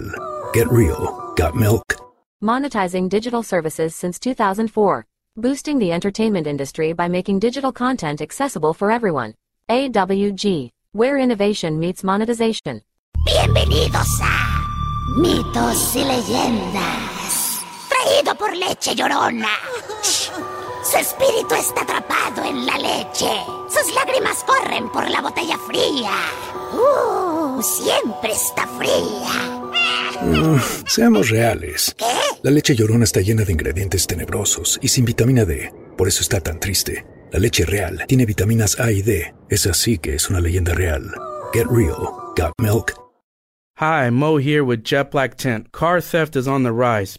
real. Get real. Got milk. Monetizing digital services since 2004. Boosting the entertainment industry by making digital content accessible for everyone. AWG, where innovation meets monetization. Bienvenidos a Mitos y Leyendas. Traído por Leche Llorona. Su espíritu está atrapado en la leche. Sus lágrimas corren por la botella fría. Uh, siempre está fría. Mm, seamos reales. ¿Qué? La leche llorona está llena de ingredientes tenebrosos y sin vitamina D. Por eso está tan triste. La leche real tiene vitaminas A y D. Es así que es una leyenda real. Get real. Got milk. Hi, Mo here with Jet Black Tent. Car theft is on the rise.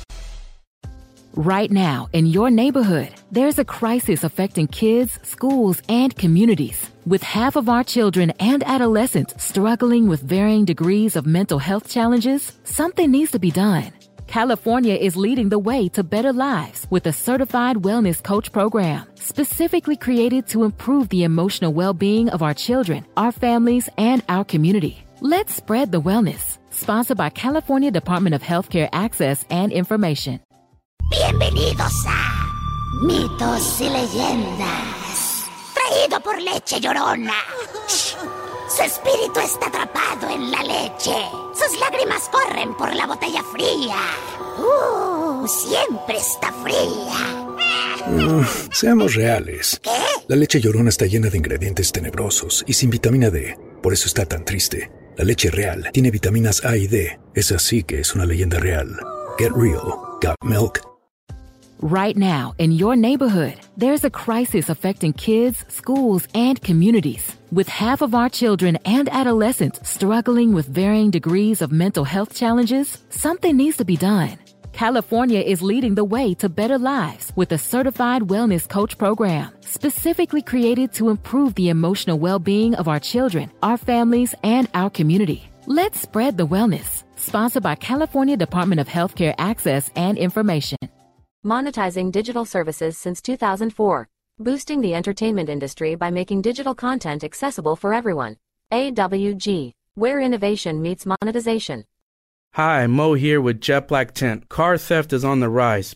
Right now, in your neighborhood, there's a crisis affecting kids, schools, and communities. With half of our children and adolescents struggling with varying degrees of mental health challenges, something needs to be done. California is leading the way to better lives with a certified wellness coach program specifically created to improve the emotional well-being of our children, our families, and our community. Let's spread the wellness. Sponsored by California Department of Healthcare Access and Information. Bienvenidos a Mitos y Leyendas. Traído por Leche Llorona. Su espíritu está atrapado en la leche. Sus lágrimas corren por la botella fría. Uh, siempre está fría. Seamos reales. ¿Qué? La leche llorona está llena de ingredientes tenebrosos y sin vitamina D. Por eso está tan triste. La leche real tiene vitaminas A y D. Es así que es una leyenda real. Get real. Got milk. Right now, in your neighborhood, there's a crisis affecting kids, schools, and communities. With half of our children and adolescents struggling with varying degrees of mental health challenges, something needs to be done. California is leading the way to better lives with a certified wellness coach program specifically created to improve the emotional well-being of our children, our families, and our community. Let's spread the wellness. Sponsored by California Department of Healthcare Access and Information. Monetizing digital services since 2004. Boosting the entertainment industry by making digital content accessible for everyone. AWG, where innovation meets monetization. Hi, Mo here with Jet Black Tent. Car theft is on the rise.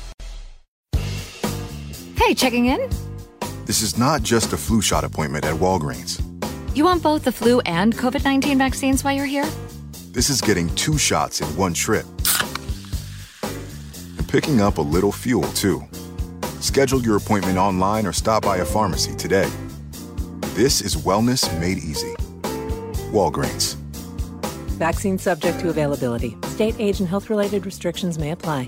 Hey, checking in? This is not just a flu shot appointment at Walgreens. You want both the flu and COVID 19 vaccines while you're here? This is getting two shots in one trip. And picking up a little fuel, too. Schedule your appointment online or stop by a pharmacy today. This is wellness made easy. Walgreens. Vaccine subject to availability. State, age, and health related restrictions may apply.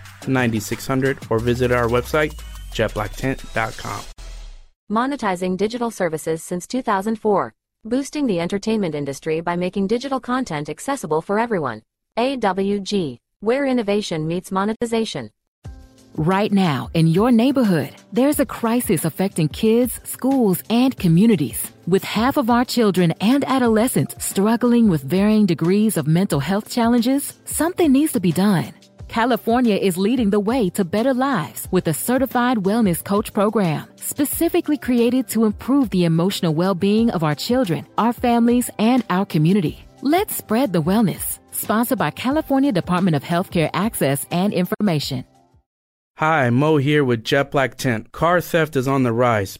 9600, or visit our website, jetblacktent.com. Monetizing digital services since 2004. Boosting the entertainment industry by making digital content accessible for everyone. AWG, where innovation meets monetization. Right now, in your neighborhood, there's a crisis affecting kids, schools, and communities. With half of our children and adolescents struggling with varying degrees of mental health challenges, something needs to be done. California is leading the way to better lives with a certified wellness coach program specifically created to improve the emotional well being of our children, our families, and our community. Let's spread the wellness. Sponsored by California Department of Healthcare Access and Information. Hi, Mo here with Jet Black Tent. Car theft is on the rise.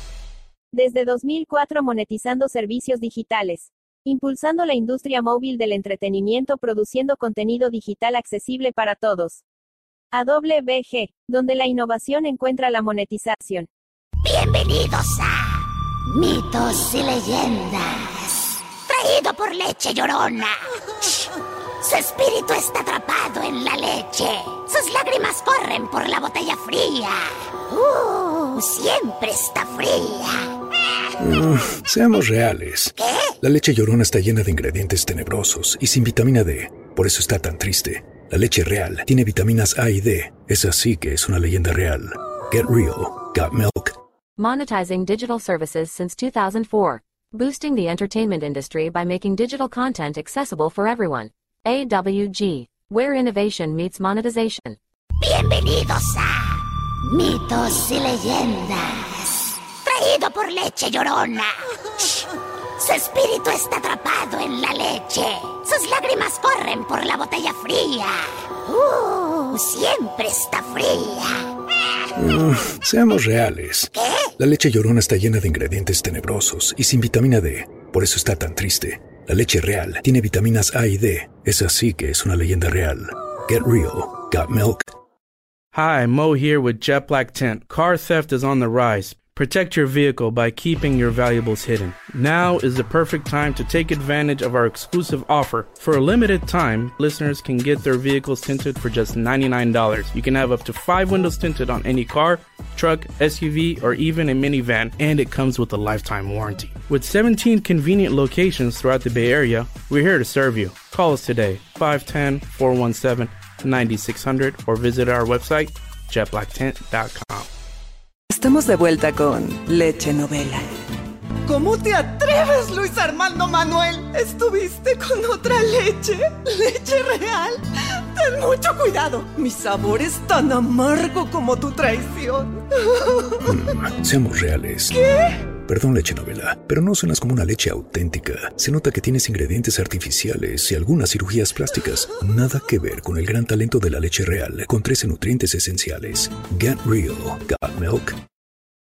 Desde 2004 monetizando servicios digitales. Impulsando la industria móvil del entretenimiento produciendo contenido digital accesible para todos. AWG, donde la innovación encuentra la monetización. Bienvenidos a Mitos y Leyendas. Traído por Leche Llorona. Su espíritu está atrapado en la leche. Sus lágrimas corren por la botella fría. Uh, siempre está fría. Mm, seamos reales. La leche llorona está llena de ingredientes tenebrosos y sin vitamina D. Por eso está tan triste. La leche real tiene vitaminas A y D. Es así que es una leyenda real. Get real. Got milk. Monetizing digital services since 2004. Boosting the entertainment industry by making digital content accessible for everyone. AWG, where innovation meets monetization. Bienvenidos a Mitos y Leyendas. Traído por Leche Llorona. Su espíritu está atrapado en la leche. Sus lágrimas corren por la botella fría. Uh, siempre está fría. Seamos reales. La leche llorona está llena de ingredientes tenebrosos y sin vitamina D. Por eso está tan triste. La leche real tiene vitaminas A y D. Es así que es una leyenda real. Get real. Got milk. Hi, Mo here with Jet Black Tent. Car theft is on the rise. Protect your vehicle by keeping your valuables hidden. Now is the perfect time to take advantage of our exclusive offer. For a limited time, listeners can get their vehicles tinted for just $99. You can have up to five windows tinted on any car, truck, SUV, or even a minivan, and it comes with a lifetime warranty. With 17 convenient locations throughout the Bay Area, we're here to serve you. Call us today, 510 417 9600, or visit our website, jetblacktent.com. Estamos de vuelta con Leche Novela. ¿Cómo te atreves, Luis Armando Manuel? ¿Estuviste con otra leche? ¿Leche real? Ten mucho cuidado. Mi sabor es tan amargo como tu traición. Mm, seamos reales. ¿Qué? Perdón, leche novela, pero no suenas como una leche auténtica. Se nota que tienes ingredientes artificiales y algunas cirugías plásticas. Nada que ver con el gran talento de la leche real, con 13 nutrientes esenciales. Get real. Got milk.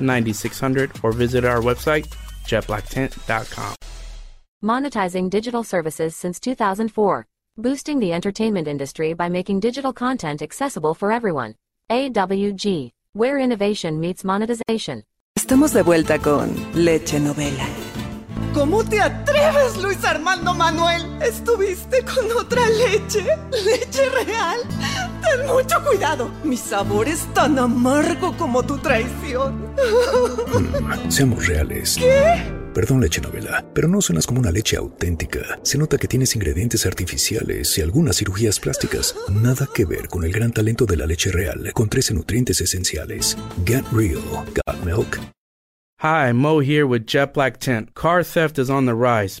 9600, or visit our website, jetblacktent.com. Monetizing digital services since 2004. Boosting the entertainment industry by making digital content accessible for everyone. AWG, where innovation meets monetization. Estamos de vuelta con Leche Novela. ¿Cómo te atreves, Luis Armando Manuel? ¿Estuviste con otra leche? ¿Leche real? Ten mucho cuidado. Mi sabor es tan amargo como tu traición. Mm, seamos reales. ¿Qué? Perdón, leche novela, pero no suenas como una leche auténtica. Se nota que tienes ingredientes artificiales y algunas cirugías plásticas. Nada que ver con el gran talento de la leche real, con 13 nutrientes esenciales. Get real. Got milk. Hi, Mo here with Jet Black Tent. Car theft is on the rise.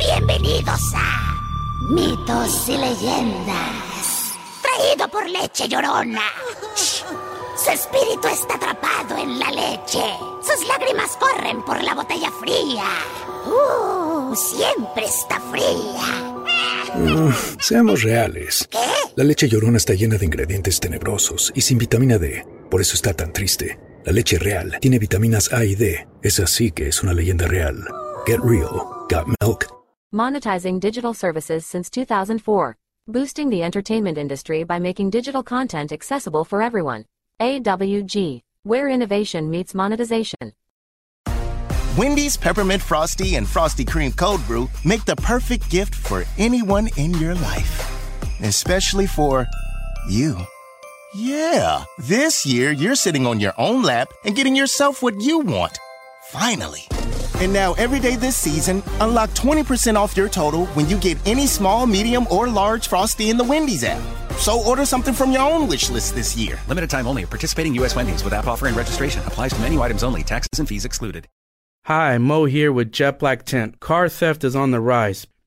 Bienvenidos a Mitos y Leyendas. Traído por Leche Llorona. Shh. Su espíritu está atrapado en la leche. Sus lágrimas corren por la botella fría. Uh, siempre está fría. Seamos reales. La leche llorona está llena de ingredientes tenebrosos y sin vitamina D. Por eso está tan triste. La leche real tiene vitaminas A y D. Es así que es una leyenda real. Get real. Got milk. Monetizing digital services since 2004. Boosting the entertainment industry by making digital content accessible for everyone. AWG. Where innovation meets monetization. Wendy's Peppermint Frosty and Frosty Cream Cold Brew make the perfect gift for anyone in your life. Especially for you. Yeah, this year you're sitting on your own lap and getting yourself what you want. Finally. And now, every day this season, unlock 20% off your total when you get any small, medium, or large Frosty in the Wendy's app. So order something from your own wish list this year. Limited time only. Participating U.S. Wendy's with app offer and registration applies to menu items only. Taxes and fees excluded. Hi, Mo here with Jet Black Tent. Car theft is on the rise.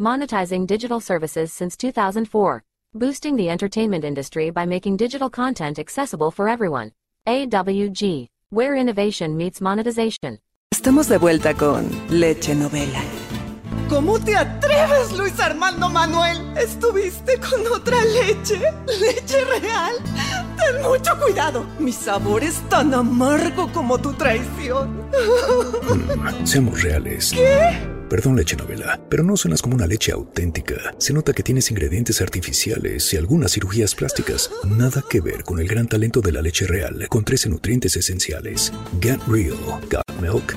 Monetizing digital services since 2004. Boosting the entertainment industry by making digital content accessible for everyone. AWG. Where innovation meets monetization. Estamos de vuelta con Leche Novela. ¿Cómo te atreves, Luis Armando Manuel? ¿Estuviste con otra leche? ¿Leche real? Ten mucho cuidado. Mi sabor es tan amargo como tu traición. Mm, seamos reales. ¿Qué? Perdón, leche novela, pero no suenas como una leche auténtica. Se nota que tienes ingredientes artificiales y algunas cirugías plásticas. Nada que ver con el gran talento de la leche real, con 13 nutrientes esenciales. Get real. Got milk.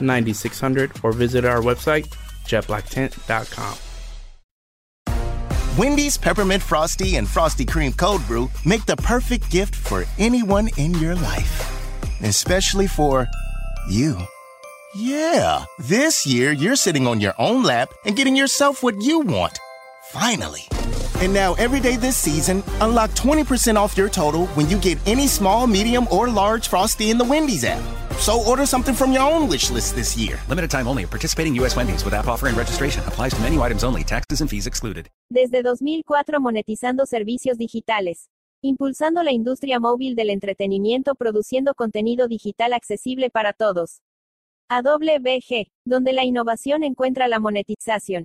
9600, or visit our website, jetblacktent.com. Wendy's Peppermint Frosty and Frosty Cream Cold Brew make the perfect gift for anyone in your life. Especially for you. Yeah, this year you're sitting on your own lap and getting yourself what you want. Finally. And now, every day this season, unlock 20% off your total when you get any small, medium, or large Frosty in the Wendy's app. So order something from your own wish list this year. Limited time only. Participating U.S. Wendy's with app offer and registration applies to menu items only. Taxes and fees excluded. Desde 2004 monetizando servicios digitales. Impulsando la industria móvil del entretenimiento produciendo contenido digital accesible para todos. AWG, donde la innovación encuentra la monetización.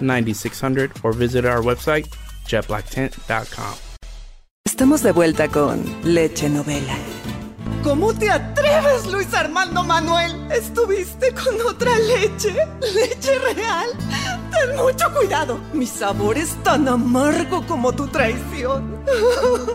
9600, or visit our website, jetblacktent.com. Estamos de vuelta con Leche Novela. ¿Cómo te atreves, Luis Armando Manuel? ¿Estuviste con otra leche? ¿Leche real? Ten mucho cuidado. Mi sabor es tan amargo como tu traición.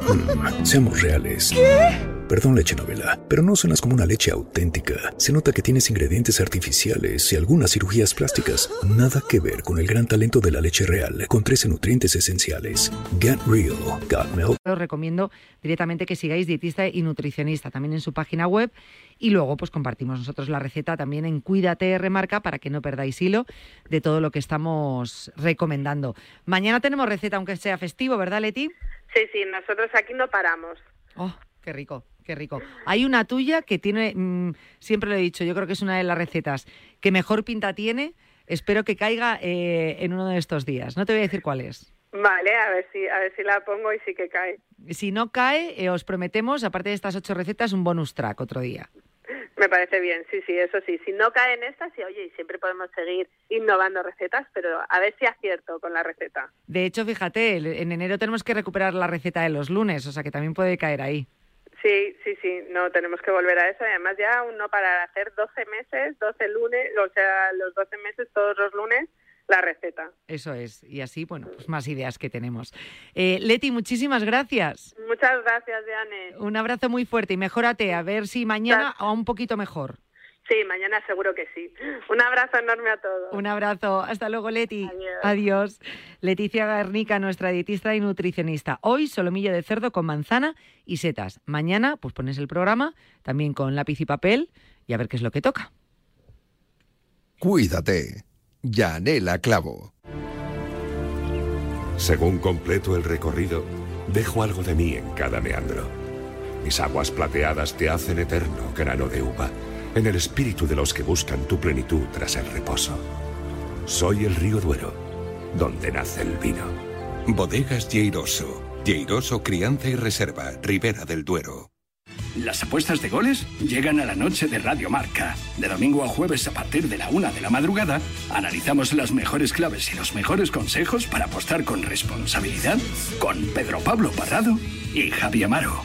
Mm, seamos reales. ¿Qué? Perdón, leche novela, pero no suenas como una leche auténtica. Se nota que tienes ingredientes artificiales y algunas cirugías plásticas. Nada que ver con el gran talento de la leche real, con 13 nutrientes esenciales. Get Real, Got Milk. Os recomiendo directamente que sigáis dietista y nutricionista también en su página web y luego pues compartimos nosotros la receta también en Cuídate Remarca para que no perdáis hilo de todo lo que estamos recomendando. Mañana tenemos receta aunque sea festivo, ¿verdad Leti? Sí, sí, nosotros aquí no paramos. Oh, qué rico, qué rico. Hay una tuya que tiene, mm, siempre lo he dicho, yo creo que es una de las recetas que mejor pinta tiene. Espero que caiga eh, en uno de estos días. No te voy a decir cuál es. Vale, a ver si, a ver si la pongo y sí que cae. Si no cae, eh, os prometemos, aparte de estas ocho recetas, un bonus track otro día. Me parece bien, sí, sí, eso sí. Si no cae en esta, sí, oye, siempre podemos seguir innovando recetas, pero a ver si acierto con la receta. De hecho, fíjate, en enero tenemos que recuperar la receta de los lunes, o sea que también puede caer ahí. Sí, sí, sí, no, tenemos que volver a eso. Además, ya aún no para hacer 12 meses, 12 lunes, o sea, los 12 meses todos los lunes, la receta. Eso es, y así, bueno, pues más ideas que tenemos. Eh, Leti, muchísimas gracias. Muchas gracias, Diane. Un abrazo muy fuerte y mejórate, a ver si mañana o un poquito mejor. Sí, mañana seguro que sí. Un abrazo enorme a todos. Un abrazo. Hasta luego, Leti. Adiós. Leticia Garnica, nuestra dietista y nutricionista. Hoy solomillo de cerdo con manzana y setas. Mañana, pues pones el programa también con lápiz y papel y a ver qué es lo que toca. Cuídate. Yanela Clavo. Según completo el recorrido, dejo algo de mí en cada meandro. Mis aguas plateadas te hacen eterno grano de uva, en el espíritu de los que buscan tu plenitud tras el reposo. Soy el río Duero, donde nace el vino. Bodegas Lleiroso. Lleiroso Crianza y Reserva, Ribera del Duero. Las apuestas de goles llegan a la noche de Radio Marca. De domingo a jueves a partir de la una de la madrugada, analizamos las mejores claves y los mejores consejos para apostar con responsabilidad con Pedro Pablo Parrado y Javi Amaro.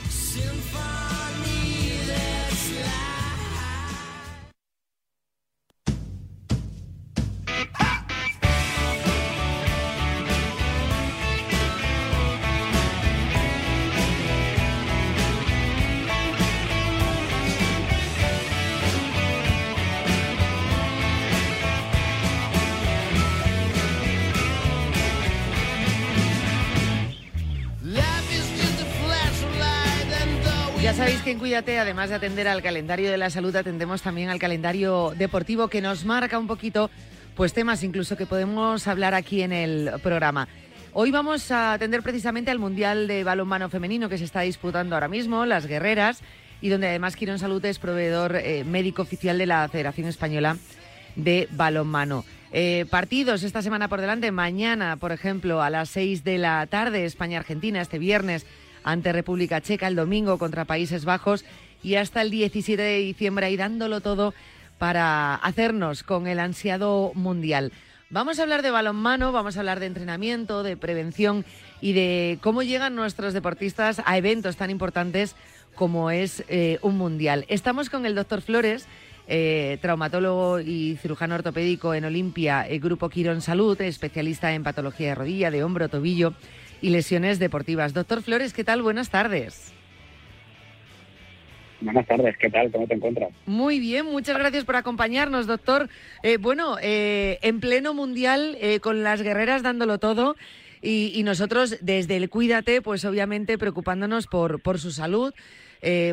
Además de atender al calendario de la salud, atendemos también al calendario deportivo que nos marca un poquito pues temas incluso que podemos hablar aquí en el programa. Hoy vamos a atender precisamente al Mundial de Balonmano Femenino que se está disputando ahora mismo, las guerreras, y donde además Quirón Salud es proveedor eh, médico oficial de la Federación Española de Balonmano. Eh, partidos esta semana por delante. Mañana, por ejemplo, a las 6 de la tarde, España-Argentina. Este viernes ante República Checa. El domingo contra Países Bajos. Y hasta el 17 de diciembre ahí dándolo todo para hacernos con el ansiado Mundial. Vamos a hablar de balonmano, vamos a hablar de entrenamiento, de prevención y de cómo llegan nuestros deportistas a eventos tan importantes como es eh, un mundial. Estamos con el doctor Flores, eh, traumatólogo y cirujano ortopédico en Olimpia, el Grupo Quirón Salud, especialista en patología de rodilla, de hombro, tobillo y lesiones deportivas. Doctor Flores, ¿qué tal? Buenas tardes. Buenas tardes, ¿qué tal? ¿Cómo te encuentras? Muy bien, muchas gracias por acompañarnos, doctor. Eh, bueno, eh, en pleno mundial, eh, con las guerreras dándolo todo, y, y, nosotros desde el Cuídate, pues obviamente preocupándonos por, por su salud,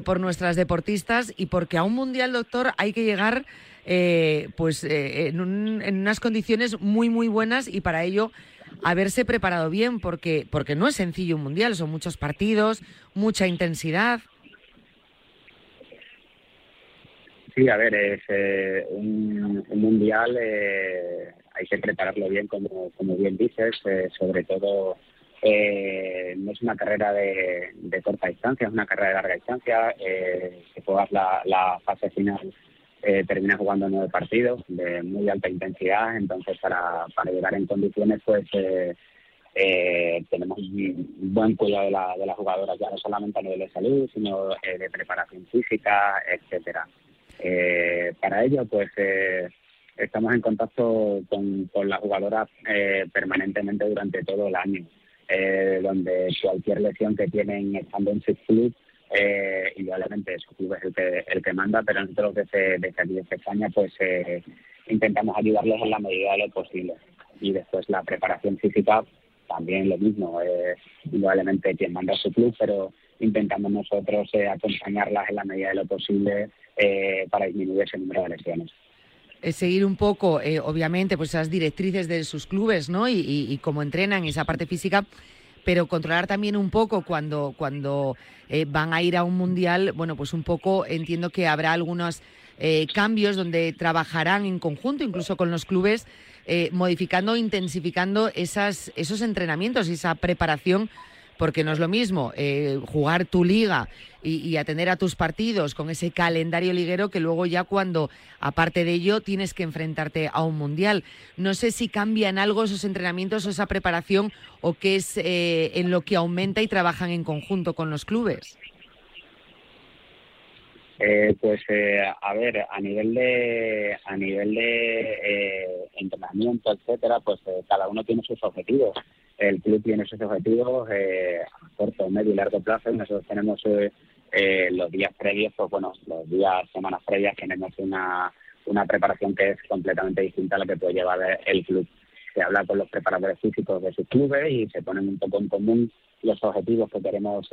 por nuestras deportistas y porque a un mundial, doctor, hay que llegar pues en, un, en unas condiciones muy, muy buenas y para ello haberse preparado bien, porque, porque no es sencillo un mundial, son muchos partidos, mucha intensidad. Sí, a ver, es eh, un, un, mundial, eh, hay que prepararlo bien, como, como bien dices, eh, sobre todo eh, no es una carrera de, de, corta distancia, es una carrera de larga distancia. Eh, si juegas la, la fase final, eh, terminas jugando nueve partidos de muy alta intensidad, entonces para, para llegar en condiciones, pues eh, eh, tenemos un buen cuidado de, la, de las jugadoras, ya no solamente a nivel de salud, sino eh, de preparación física, etcétera. Eh, para ello, pues estamos en contacto con, con las jugadoras eh, permanentemente durante todo el año, donde cualquier lesión que tienen estando en Six Club, eh, indudablemente su club es el que, el que manda, pero nosotros desde, desde aquí, desde España, pues eh, intentamos ayudarles en la medida de lo posible. Y después la preparación física, también lo mismo, eh, indudablemente quien manda su club, pero intentamos nosotros eh, acompañarlas en la medida de lo posible eh, para disminuir ese número de lesiones. Es seguir un poco, eh, obviamente, pues esas directrices de sus clubes, ¿no? Y, y, y cómo entrenan esa parte física, pero controlar también un poco cuando, cuando eh, van a ir a un mundial, bueno, pues un poco entiendo que habrá algunos eh, cambios donde trabajarán en conjunto, incluso con los clubes, eh, modificando, intensificando esas, esos entrenamientos y esa preparación porque no es lo mismo eh, jugar tu liga y, atender a tus partidos con ese calendario liguero que luego ya cuando, aparte de ello, tienes que enfrentarte a un mundial. No sé si cambian algo esos entrenamientos o esa preparación o qué es eh, en lo que aumenta y trabajan en conjunto con los clubes. Eh, pues eh, a ver, a nivel de a nivel de eh, entrenamiento, etcétera, pues eh, cada uno tiene sus objetivos. El club tiene sus objetivos eh, a corto, medio y largo plazo. Nosotros tenemos eh, los días previos, pues bueno, los días, semanas previas tenemos una una preparación que es completamente distinta a la que puede llevar el club. Se habla con los preparadores físicos de sus clubes y se ponen un poco en común los objetivos que queremos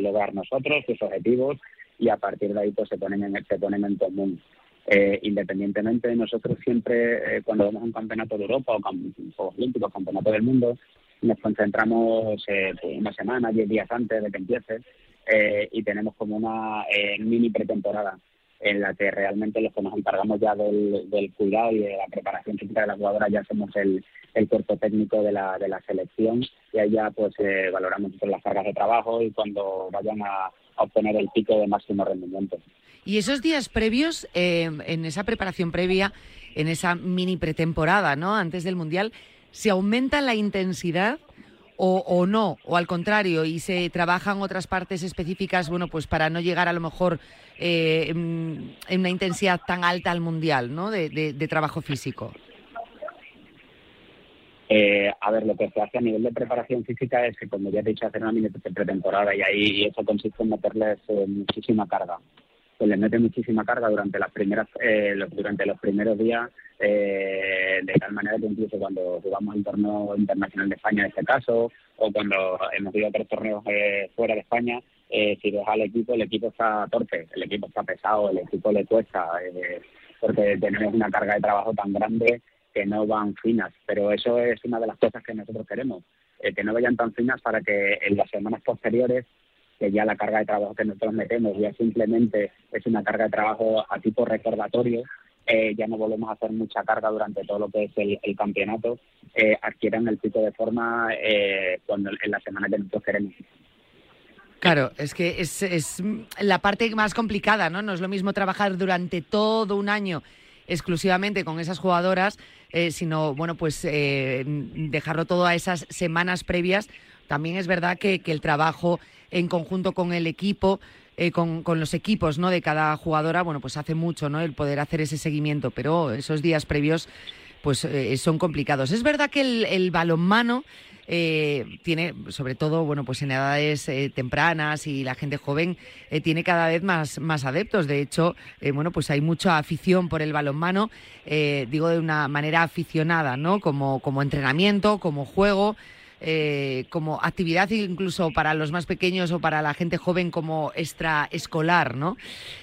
lograr nosotros, sus objetivos, y a partir de ahí pues se ponen en, se ponen en común. Eh, independientemente, nosotros siempre, eh, cuando vamos a un campeonato de Europa o Juegos Olímpicos, campeonato del mundo, nos concentramos eh, pues una semana, diez días antes de que empiece, eh, y tenemos como una eh, mini pretemporada en la que realmente los que nos encargamos ya del, del cuidado y de la preparación física de las jugadoras ya somos el, el cuerpo técnico de la, de la selección y ya pues eh, valoramos las cargas de trabajo y cuando vayan a, obtener el pico de máximo rendimiento. Y esos días previos, eh, en esa preparación previa, en esa mini pretemporada, ¿no? Antes del Mundial, ¿se aumenta la intensidad o, no? O al contrario, y se trabajan otras partes específicas, bueno, pues para no llegar a lo mejor eh, en, una intensidad tan alta al Mundial, ¿no? De trabajo físico. Eh, a ver, lo que se hace a nivel de preparación física es que, como ya te he dicho, hacer una mini pretemporada y ahí eso consiste en meterles eh, muchísima carga. Se les mete muchísima carga durante las primeras, eh, los, durante los primeros días, eh, de tal manera que incluso cuando jugamos el torneo internacional de España en este caso, o cuando hemos ido a otros torneos eh, fuera de España, eh, si ves al equipo, el equipo está torpe, el equipo está pesado, el equipo le cuesta, porque tenemos una carga de trabajo tan grande que no van finas, pero eso es una de las cosas que nosotros queremos, eh, que no vayan tan finas para que en las semanas posteriores, que ya la carga de trabajo que nosotros metemos ya simplemente es una carga de trabajo a tipo recordatorio, eh, ya no volvemos a hacer mucha carga durante todo lo que es el, el campeonato, eh, adquieran el pico de forma eh, cuando en la semana que nosotros queremos. Claro, es que es, es la parte más complicada, ¿no? No es lo mismo trabajar durante todo un año exclusivamente con esas jugadoras, eh, sino, bueno, pues eh, dejarlo todo a esas semanas previas. También es verdad que, el trabajo en conjunto con el equipo, eh, con, con, los equipos ¿no? de cada jugadora, bueno, pues hace mucho, ¿no? El poder hacer ese seguimiento, pero esos días previos, pues son complicados. Es verdad que el balonmano eh, tiene, sobre todo, bueno, pues en edades eh, tempranas y la gente joven eh, tiene cada vez más, más adeptos. De hecho, bueno, pues hay mucha afición por el balonmano, digo de una manera aficionada, ¿no? Como, como entrenamiento, como juego. Como actividad incluso para los más pequeños o para la gente joven como extraescolar, ¿no?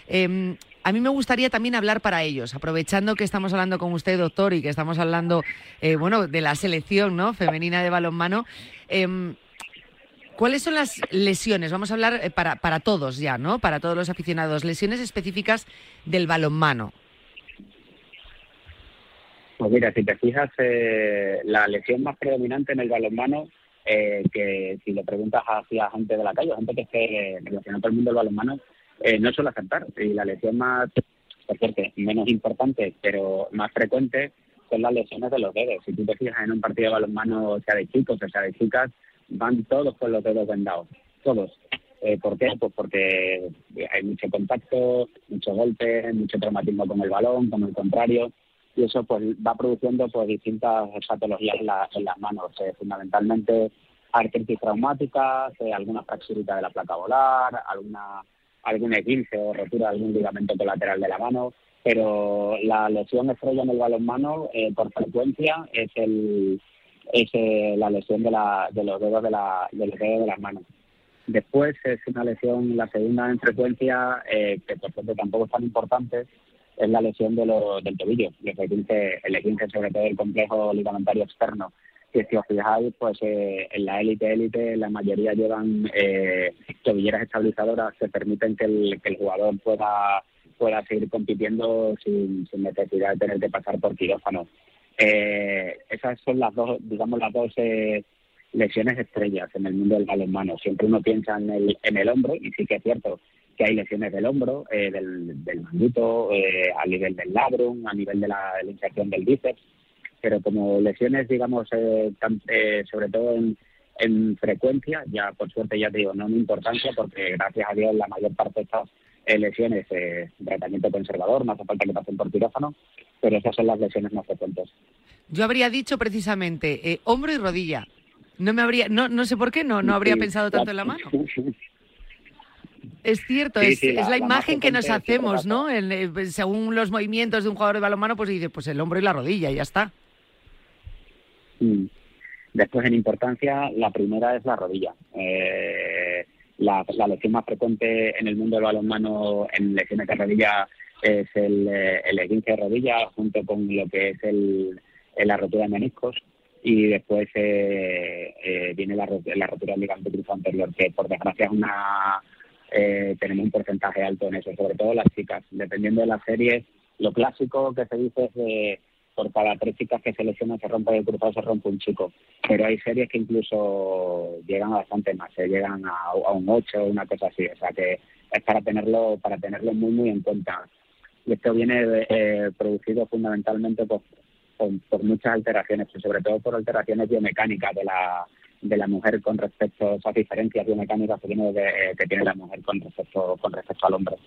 Eh, a mí me gustaría también hablar para ellos, aprovechando que estamos hablando con usted, doctor, y que estamos hablando, eh, bueno, de la selección, ¿no? Femenina de balonmano. Eh, ¿Cuáles son las lesiones? Vamos a hablar eh, para, para todos ya, ¿no? Para todos los aficionados. Lesiones específicas del balonmano. Pues mira, si te fijas, eh, la lesión más predominante en el balonmano, eh, que si le preguntas hacia gente de la calle, gente que esté relacionada con el mundo del balonmano, eh, no suele aceptar. Y la lesión más, por cierto, menos importante, pero más frecuente, son las lesiones de los dedos. Si tú te fijas en un partido de balonmano, sea de chicos o sea de chicas, van todos con los dedos vendados, todos. Eh, ¿Por qué? Pues porque hay mucho contacto, muchos golpes, mucho traumatismo con el balón, con el contrario, y eso pues va produciendo pues distintas patologías en, la, en las manos. Eh, fundamentalmente artritis traumáticas, eh, alguna fracturita de la placa volar, alguna algún esguince o rotura de algún ligamento colateral de la mano, pero la lesión estrella en el balonmano eh, por frecuencia es el es eh, la lesión de, la, de los dedos de, la, de los dedos de las manos. Después es una lesión, la segunda en frecuencia, eh, que por cierto tampoco es tan importante, es la lesión de lo, del tobillo, el esguince, el sobre todo el complejo ligamentario externo. Que si os fijáis, pues eh, en la élite élite la mayoría llevan eh, tobilleras estabilizadoras que permiten que el, que el jugador pueda pueda seguir compitiendo sin, sin necesidad de tener que pasar por quirófano. Eh, esas son las dos, digamos, las dos eh, lesiones estrellas en el mundo del balonmano. Siempre uno piensa en el, en el hombro, y sí que es cierto que hay lesiones del hombro, eh, del, del manguito, eh, a nivel del labrum, a nivel de la, de la inserción del bíceps, pero como lesiones, digamos, eh, tan- eh, sobre todo en, en frecuencia, ya por suerte ya te digo, no en importancia, porque gracias a Dios la mayor parte de estas eh, lesiones eh, tratamiento conservador, no hace falta que pasen por quirófano, pero esas son las lesiones más frecuentes. Yo habría dicho precisamente eh, hombro y rodilla. No me habría, no, no sé por qué, no, no habría Sí, pensado tanto en la mano. Es cierto, Sí, es, sí, es la- la, la imagen que nos hacemos, ¿no? Pues, según los movimientos de un jugador de balonmano, pues dice, pues el hombro y la rodilla, y ya está. Mm. Después, en importancia, la primera es la rodilla. Eh, la, lesión más frecuente en el mundo del balonmano en lesiones de rodilla es el, eh, el esguince de rodilla, junto con lo que es el, el- la rotura de meniscos. Y después eh, eh, viene la, la rotura del ligamento cruzado anterior, que por desgracia es una, eh, tenemos un porcentaje alto en eso, sobre todo las chicas. Dependiendo de las series, lo clásico que se dice es de por cada tres chicas que se se rompe el cruzado, se rompe un chico. Pero hay series que incluso llegan a bastante más, se llegan a, un 8 o una cosa así. O sea que es para tenerlo, para tenerlo muy, muy en cuenta. Y esto viene eh, producido fundamentalmente por, por, muchas alteraciones, y sobre todo por alteraciones biomecánicas de la, de la mujer con respecto a esas diferencias biomecánicas que tiene, de- que tiene la mujer con respecto, con respecto al hombre.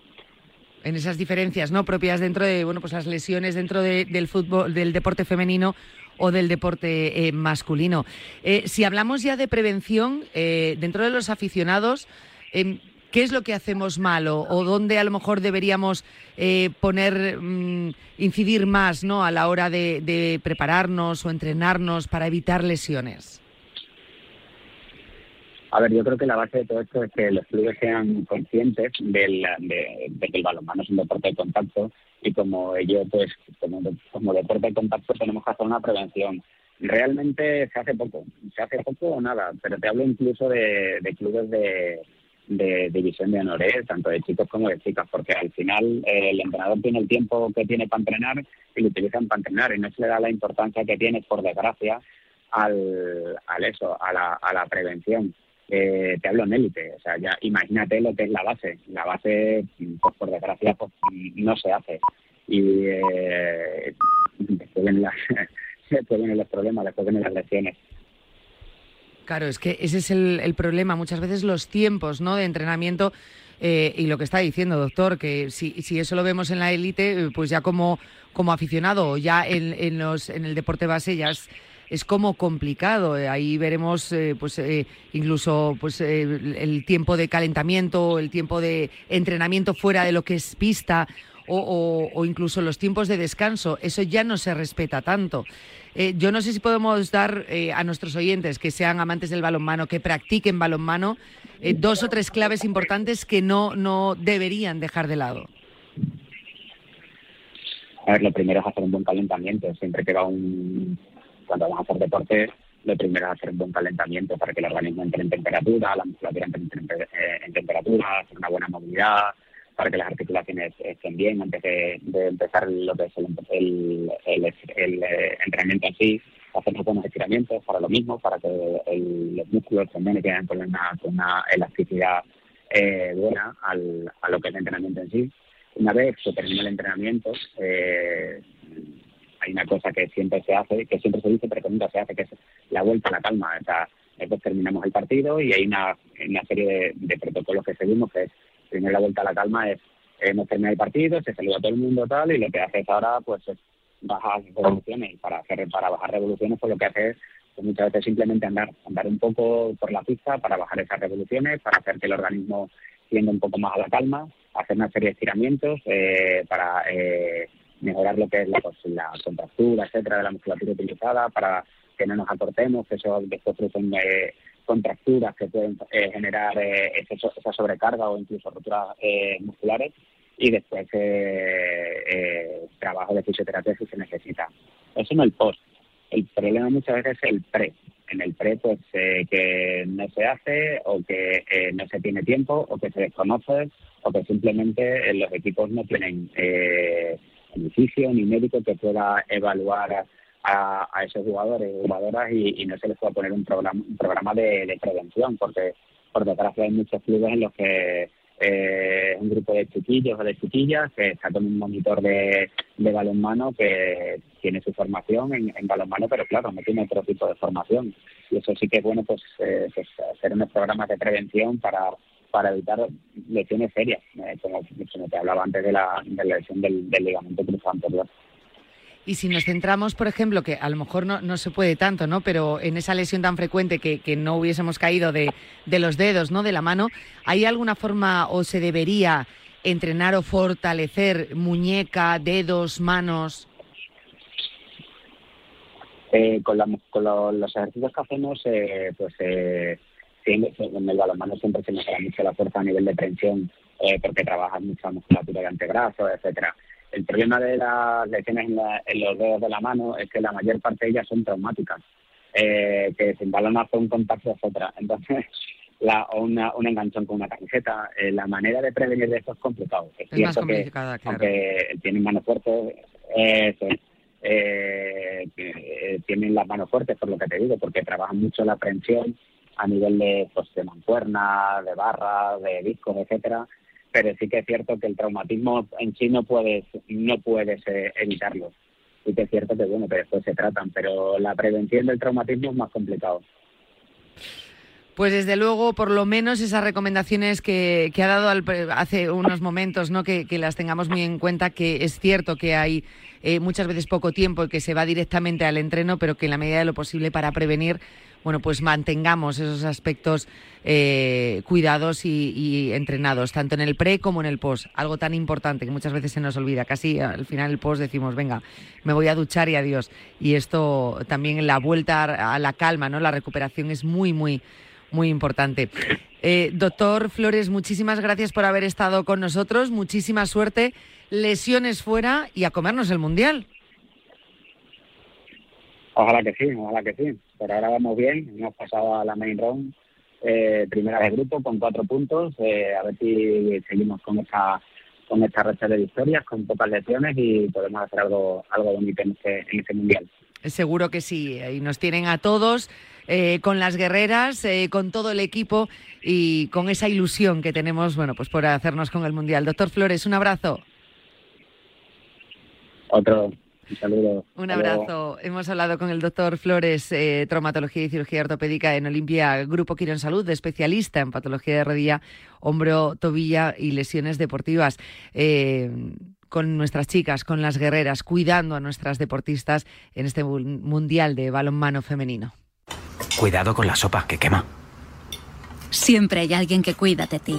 En esas diferencias, ¿no? Propias dentro de, bueno, pues las lesiones dentro de- del fútbol, del deporte femenino o del deporte eh, masculino. Eh, si hablamos ya de prevención, eh, dentro de los aficionados, em, ¿qué es lo que hacemos mal o, dónde a lo mejor deberíamos eh, poner, mm, incidir más, ¿no? A la hora de prepararnos o entrenarnos para evitar lesiones. A ver, yo creo que la base de todo esto es que los clubes sean conscientes del- de, que el balonmano es un deporte de contacto y como ello, pues, como, como deporte de contacto tenemos que hacer una prevención. Realmente se hace poco, se hace poco o nada, pero te hablo incluso de, de clubes de, de división de honores, tanto de chicos como de chicas, porque al final eh, el entrenador tiene el tiempo que tiene para entrenar y lo utilizan para entrenar y no se le da la importancia que tiene, por desgracia, al, al eso, a la, a la prevención. Eh, te hablo en élite, o sea, ya imagínate lo que es la base. La base, pues por desgracia, pues no se hace. Y eh, después, vienen las, después vienen los problemas, después vienen las lesiones. Claro, es que ese es el, el problema. Muchas veces los tiempos ¿no? de entrenamiento eh, y lo que está diciendo, doctor, que si, si eso lo vemos en la élite, pues ya como, como aficionado o ya en, en, los, en el deporte base ya es, es como complicado. Eh, Ahí veremos eh, pues eh, incluso pues eh, el, tiempo de calentamiento, el tiempo de entrenamiento fuera de lo que es pista o, incluso los tiempos de descanso. Eso ya no se respeta tanto. Eh, yo no sé si podemos dar eh, a nuestros oyentes que sean amantes del balonmano, que practiquen balonmano, dos o tres claves importantes que no, no deberían dejar de lado. A ver, lo primero es hacer un buen calentamiento. Siempre que un. Cuando vamos a hacer deporte, lo primero es hacer un buen calentamiento para que el organismo entre en temperatura, la musculatura entre en, eh, temperatura, hacer una buena movilidad, para que las articulaciones estén bien antes de, de empezar lo que es el, el, el- el, eh, entrenamiento en sí. Hacer buenos estiramientos para lo mismo, para que los músculos también queden con una, con una elasticidad eh, buena al, a lo que es el entrenamiento en sí. Una vez que termina el entrenamiento, eh, hay una cosa que siempre se hace, que siempre se dice, pero que nunca se hace, que es la vuelta a la calma. O sea, después terminamos el partido y hay una, una serie de, de protocolos que seguimos, que es primero la vuelta a la calma es hemos terminado el partido, se saluda a todo el mundo tal, y lo que haces ahora pues es bajar revoluciones. Y para hacer, para bajar revoluciones, pues lo que haces es pues muchas veces simplemente andar, andar un poco por la pista para bajar esas revoluciones, para hacer que el organismo tienda un poco más a la calma, hacer una serie de estiramientos eh, para eh, mejorar lo que es la, pues, la contractura, etcétera, de la musculatura utilizada, para que no nos acortemos, que eso después producen eh, contracturas que pueden eh, generar eh, esa sobrecarga o incluso roturas eh, musculares y después trabajo de fisioterapia si se necesita. Eso no el post. El problema muchas veces es el pre. En el pre, pues que no se hace o que no se tiene tiempo o que se desconoce o que simplemente los equipos no tienen ni médico que pueda evaluar a, esos jugadores jugadoras y, no se les puede poner un programa, un programa de, prevención, porque por desgracia hay muchos clubes en los que eh, un grupo de chiquillos o de chiquillas que está con un monitor de, de balonmano que tiene su formación en, en, balonmano, pero claro, no tiene otro tipo de formación. Y eso sí que es bueno, pues, eh, pues hacer unos programas de prevención para para evitar lesiones serias, eh, como, te hablaba antes de la, de la lesión del, del ligamento cruzado anterior. Y si nos centramos, por ejemplo, que a lo mejor no, no se puede tanto, ¿no? Pero en esa lesión tan frecuente que, que no hubiésemos caído de, de, los dedos, ¿no? De la mano, ¿hay alguna forma o se debería entrenar o fortalecer muñeca, dedos, manos? Eh, con, la, con los ejercicios que hacemos, eh, pues eh, en el balonmano siempre se mejora mucho la fuerza a nivel de tensión, eh, porque trabajas mucha musculatura de antebrazo, etcétera. El problema de las lesiones en, los dedos de la mano es que la mayor parte de ellas son traumáticas, eh, que se embalona por un contacto, etcétera. Entonces, la, o una, un enganchón con una camiseta, eh, la manera de prevenir de esto es complicado. Es, cierto que, aunque tienen manos fuertes, eh, tienen las manos fuertes, por lo que te digo, porque trabajan mucho la prensión a nivel de, pues, de mancuerna, de barra, de discos, etcétera pero sí que es cierto que el traumatismo en sí no puedes, no puedes eh, evitarlo. Sí que es cierto que, bueno, que después se tratan, pero la prevención del traumatismo es más complicado. Pues desde luego, por lo menos esas recomendaciones que, ha dado hace unos momentos, ¿no? Que, las tengamos muy en cuenta, que es cierto que hay eh, muchas veces poco tiempo y que se va directamente al entreno, pero que en la medida de lo posible para prevenir bueno, pues mantengamos esos aspectos eh, cuidados y, entrenados, tanto en el pre como en el post. Algo tan importante que muchas veces se nos olvida. Casi al final del post decimos, venga, me voy a duchar y adiós. Y esto también la vuelta a la calma, ¿no? La recuperación es muy, muy, muy importante. Eh, doctor Flores, muchísimas gracias por haber estado con nosotros. Muchísima suerte. Lesiones fuera y a comernos el mundial. Ojalá que sí, ojalá que sí. Pero ahora vamos bien, hemos pasado a la main round, eh, primera de grupo con cuatro puntos, eh, a ver si seguimos con esa con esta racha de victorias, con pocas lesiones y podemos hacer algo algo bonito en este, en este mundial. Seguro que sí, y nos tienen a todos eh, con las guerreras, con todo el equipo y con esa ilusión que tenemos, bueno, pues por hacernos con el mundial. Doctor Flores, un abrazo. Otro. Un saludo. Un abrazo. Hemos hablado con el doctor Flores, eh, traumatología y cirugía ortopédica en Olimpia Grupo Quirón Salud, especialista en patología de rodilla, hombro, tobilla y lesiones deportivas. Eh, con nuestras chicas, con las guerreras, cuidando a nuestras deportistas en este mundial de balonmano femenino. Cuidado con la sopa que quema. Siempre hay alguien que cuida de ti.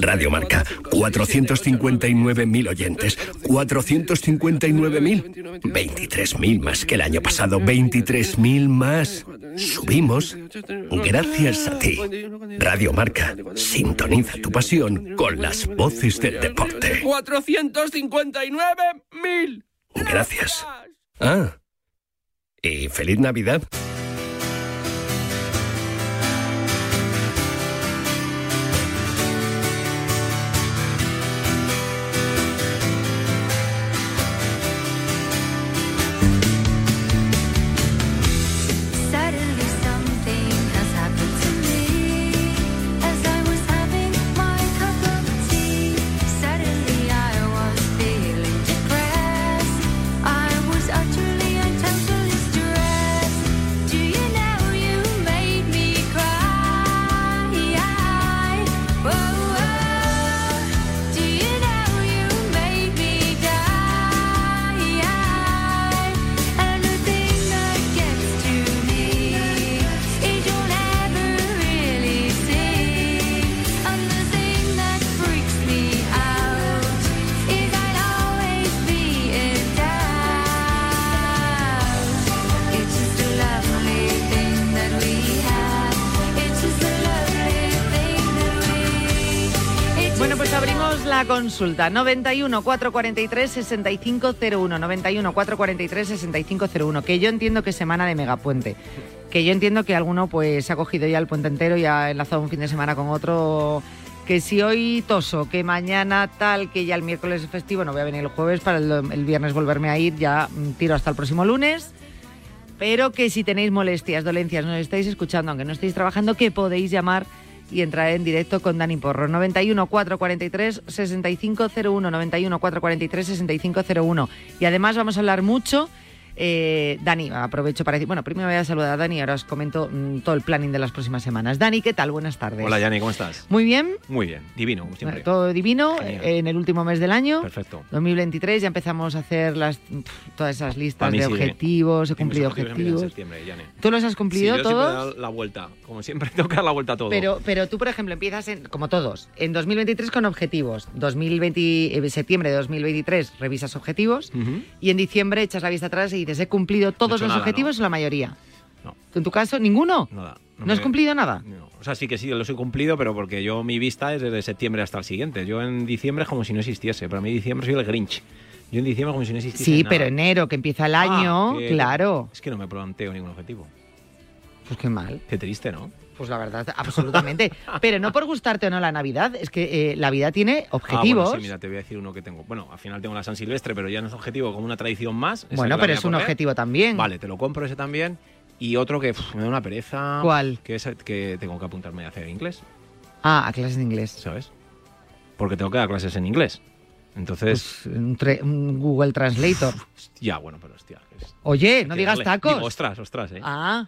Radio Marca, 459.000 oyentes. 459.000. 23.000 más que el año pasado. 23.000 más. Subimos gracias a ti. Radio Marca, sintoniza tu pasión con las voces del deporte. 459.000. Gracias. Ah. Y feliz Navidad. Consulta. 91 443 6501. 91 443 6501. Que yo entiendo que es semana de megapuente. Que yo entiendo que alguno pues ha cogido ya el puente entero y ha enlazado un fin de semana con otro. Que si hoy toso, que mañana tal, que ya el miércoles es festivo, no voy a venir el jueves para el, viernes volverme a ir, ya mm, tiro hasta el próximo lunes. Pero que si tenéis molestias, dolencias, nos estáis escuchando, aunque no estéis trabajando, que podéis llamar y entrar en directo con Dani Porro. 91 443 6501. 91 443 6501. Y además vamos a hablar mucho. Eh, Dani, aprovecho para decir, bueno, primero voy a saludar a Dani y ahora os comento mm, todo el planning de las próximas semanas. Dani, ¿qué tal? Buenas tardes. Hola, Yani, ¿cómo estás? Muy bien, Muy bien, divino, como siempre. todo divino Genial. en el último mes del año. Perfecto. 2023 ya empezamos a hacer las todas esas listas de objetivos, he cumplido objetivos. ¿Tú los has cumplido Sí, yo todos? la vuelta. Como siempre, dar la vuelta a todo. Pero, pero tú, por ejemplo, empiezas, en, como todos, en 2023 con objetivos. 2020, eh, septiembre de 2023 revisas objetivos y en diciembre echas la vista atrás y dices, ¿he cumplido todos los nada, objetivos o la mayoría? No. ¿Tú en tu caso, ninguno? Nada. ¿No, has me- cumplido nada? No. O sea, sí que sí, los he cumplido, pero porque yo mi vista es desde septiembre hasta el siguiente. Yo en diciembre es como si no existiese. Para mí diciembre soy el Grinch. Yo en diciembre como si no existiese Sí, nada. pero enero, que empieza el año, Ah, que- claro. Es que no me planteo ningún objetivo. Pues qué mal. Qué triste, ¿no? Pues la verdad, absolutamente. pero no por gustarte o no la Navidad, es que eh, la vida tiene Ah, objetivos. bueno, sí, mira, te voy a decir uno que tengo. Bueno, al final tengo la San Silvestre, pero ya no es objetivo, como una tradición más. Bueno, pero es un objetivo también. Vale, te lo compro ese también. Y otro que me da una pereza. ¿Cuál? Que es que tengo que apuntarme a hacer inglés, Ah, a clases de inglés. ¿sabes? Porque tengo que dar clases en inglés. Entonces, Pues un, Google Translator. ya, bueno, pero hostia. es- Oye, no digas darle. tacos. Digo, ostras, ostras, ¿eh? Ah,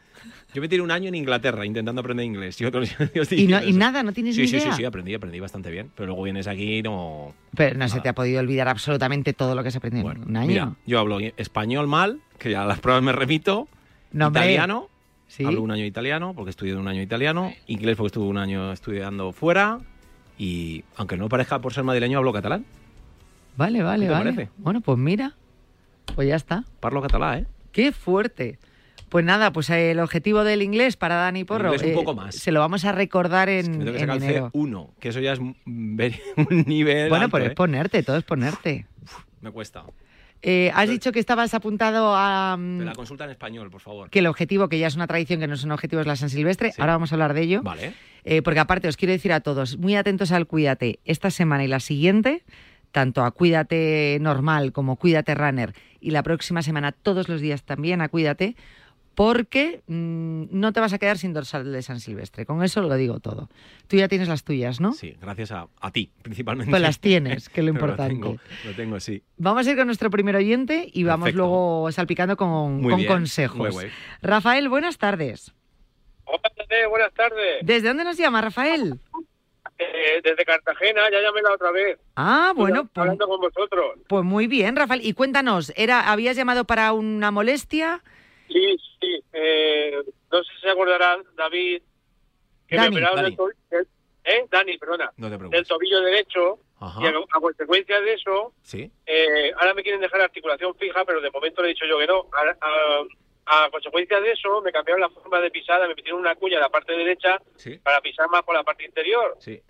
Yo me tiré un año en Inglaterra intentando aprender inglés. Y, no, nada, no tienes Sí, ni sí, idea. sí, sí, aprendí, aprendí bastante bien. Pero luego vienes aquí y no... Pero no se te ha podido olvidar absolutamente todo lo que has aprendido en un año. Mira, yo hablo español mal, que ya a las pruebas me remito. No, italiano, Sí. hablo un año italiano, porque estudié un año italiano. Inglés, porque estuve un año estudiando fuera. Y aunque no parezca por ser madrileño, hablo catalán. Vale, vale, ¿Qué te vale. parece? Bueno, pues mira. Pues ya está. Parlo catalán, ¿eh? Qué fuerte. Pues nada, pues eh, el objetivo del inglés para Dani Porro. inglés un eh, poco más. Se lo vamos a recordar en, Me tengo que sacar el enero. C1, que eso ya es un nivel Bueno, alto, ¿eh? es ponerte, todo es ponerte. Me cuesta. Eh, has dicho que estabas apuntado a mm, Me la consulta en español, por favor. que el objetivo, que ya es una tradición, que no son objetivos la San Silvestre, Sí. ahora vamos a hablar de ello. Vale. Eh, porque aparte os quiero decir a todos, muy atentos al Cuídate esta semana y la siguiente, tanto a Cuídate normal como Cuídate Runner y la próxima semana todos los días también a Cuídate, porque mm, no te vas a quedar sin dorsal de San Silvestre. Con eso lo digo todo. Tú ya tienes las tuyas, ¿no? Sí, gracias a, a ti, principalmente. Pues las tienes, que es lo importante. Lo tengo, lo tengo, sí. Vamos a ir con nuestro primer oyente y vamos Perfecto. luego salpicando con, Muy con bien, consejos. Rafael, buenas tardes. Hola, buenas tardes. ¿Desde dónde nos llama, Rafael? Eh, desde Cartagena, ya llamé la otra vez. Ah, bueno, Estoy hablando con vosotros. Pues muy bien, Rafael. Y cuéntanos, ¿era, ¿habías llamado para una molestia? Sí, sí. Eh, no sé si se acordará David que Dani. me operaron Dani. del tobillo. ¿Eh? Dani, perdona. No te preocupes. Del tobillo derecho. Ajá. Y a, a consecuencia de eso, Sí. eh, ahora me quieren dejar articulación fija, pero de momento le he dicho yo que no. A, a- a consecuencia de eso, me cambiaron la forma de pisada, me metieron una cuña en la parte derecha Sí. para pisar más por la parte interior. Sí.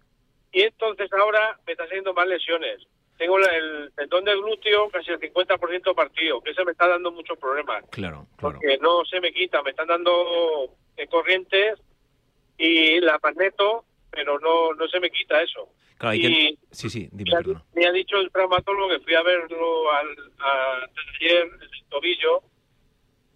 Y entonces ahora me están saliendo más lesiones. Tengo el tendón del glúteo casi el 50% partido, que eso me está dando muchos problemas. Claro, claro. Porque no se me quita, me están dando corrientes y la magneto, pero no, no se me quita eso. Claro, y que... Sí, sí, dime, me ha, perdona. me ha dicho el traumatólogo que fui a verlo al, a- ayer, el tobillo,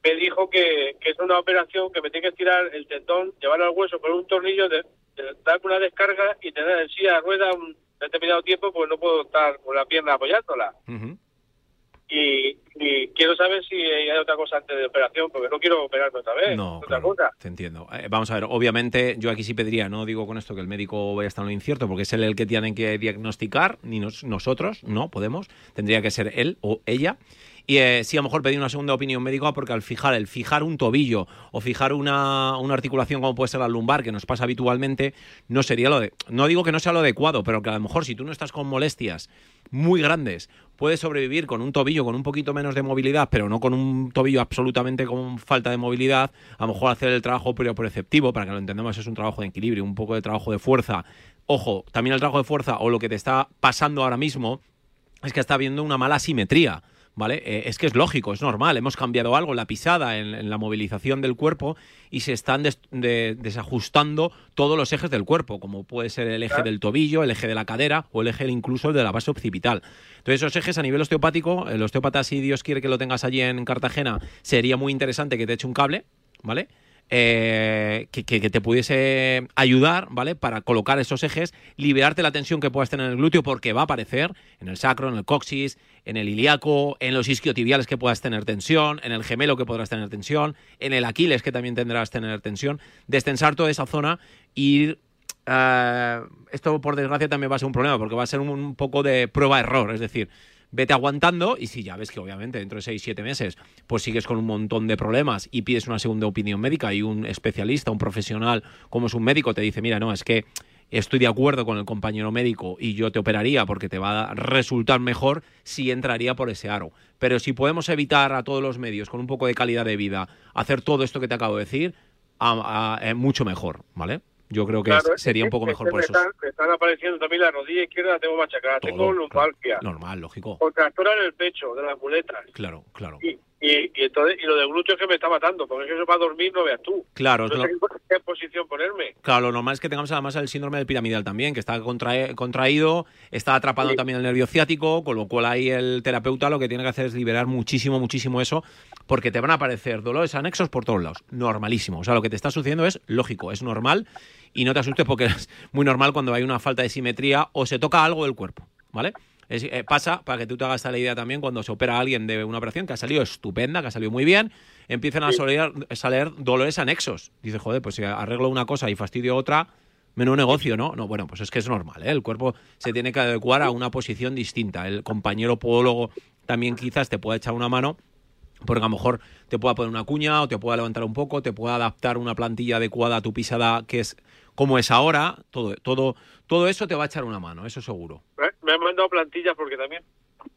me dijo que, que es una operación que me tiene que tirar el tendón, llevarlo al hueso con un tornillo, de, de- darme una descarga y tener en silla de rueda un determinado tiempo, pues no puedo estar con la pierna apoyándola. Y, y quiero saber si hay otra cosa antes de operación, porque no quiero operarme otra vez. No, otra claro, cosa. te entiendo. Eh, vamos a ver, obviamente yo aquí sí pediría, no digo con esto que el médico vaya a estar en lo incierto, porque es él el que tiene que diagnosticar, ni nos- nosotros, no podemos, tendría que ser él o ella. Y eh, sí, a lo mejor pedir una segunda opinión médica porque al fijar, el fijar un tobillo o fijar una, una articulación como puede ser la lumbar, que nos pasa habitualmente, no sería lo de... No digo que no sea lo adecuado, pero que a lo mejor si tú no estás con molestias muy grandes, puedes sobrevivir con un tobillo con un poquito menos de movilidad, pero no con un tobillo absolutamente con falta de movilidad, a lo mejor hacer el trabajo periopreceptivo, para que lo entendamos, es un trabajo de equilibrio, un poco de trabajo de fuerza. Ojo, también el trabajo de fuerza o lo que te está pasando ahora mismo es que está habiendo una mala simetría. ¿Vale? Eh, es que es lógico, es normal. Hemos cambiado algo en la pisada, en, la movilización del cuerpo y se están desajustando todos los ejes del cuerpo, como puede ser el eje del tobillo, el eje de la cadera o el eje incluso de la base occipital. Entonces, esos ejes a nivel osteopático, el osteópata, si Dios quiere que lo tengas allí en Cartagena, sería muy interesante que te eche un cable, ¿vale? Eh, que, te pudiese ayudar, ¿vale? Para colocar esos ejes, liberarte la tensión que puedas tener en el glúteo, porque va a aparecer en el sacro, en el coxis, en el ilíaco, en los isquiotibiales que puedas tener tensión, en el gemelo que podrás tener tensión, en el aquiles que también tendrás tener tensión, destensar toda esa zona y eh, esto por desgracia también va a ser un problema porque va a ser un, poco de prueba-error, es decir, vete aguantando y si ya ves que obviamente dentro de 6-7 meses pues sigues con un montón de problemas y pides una segunda opinión médica y un especialista, un profesional como es un médico te dice, mira, no, es que estoy de acuerdo con el compañero médico y yo te operaría porque te va a resultar mejor si entraría por ese aro. Pero si podemos evitar a todos los medios con un poco de calidad de vida hacer todo esto que te acabo de decir, a, mucho mejor, ¿vale? Yo creo que sería un poco mejor por eso. Me están, apareciendo también la rodilla izquierda, la tengo machacada, tengo lumbalgia. normal, lógico. Contractura en el pecho, de las muletas. Claro, claro. Y, y, entonces, y lo de glúteo es que me está matando, porque es que eso para dormir no veas tú. Claro, no sé qué posición ponerme. Claro, lo normal es que tengamos además el síndrome del piramidal también, que está contraído, está atrapado también el nervio ciático, con lo cual ahí el terapeuta lo que tiene que hacer es liberar muchísimo, muchísimo eso, porque te van a aparecer dolores anexos por todos lados. Normalísimo. O sea, lo que te está sucediendo es lógico, es normal y no te asustes porque es muy normal cuando hay una falta de simetría o se toca algo del cuerpo, ¿vale? Eh, pasa, para que tú te hagas la idea también, cuando se opera a alguien de una operación que ha salido estupenda, que ha salido muy bien, empiezan a salir, salir dolores anexos. Dice, joder, pues si arreglo una cosa y fastidio otra, menos negocio, ¿no? No, bueno, pues es que es normal, ¿eh? El cuerpo se tiene que adecuar a una posición distinta. El compañero podólogo también quizás te pueda echar una mano porque a lo mejor te pueda poner una cuña o te pueda levantar un poco, te pueda adaptar una plantilla adecuada a tu pisada que es como es ahora, todo, todo, todo eso te va a echar una mano, eso seguro. Me han mandado plantillas porque también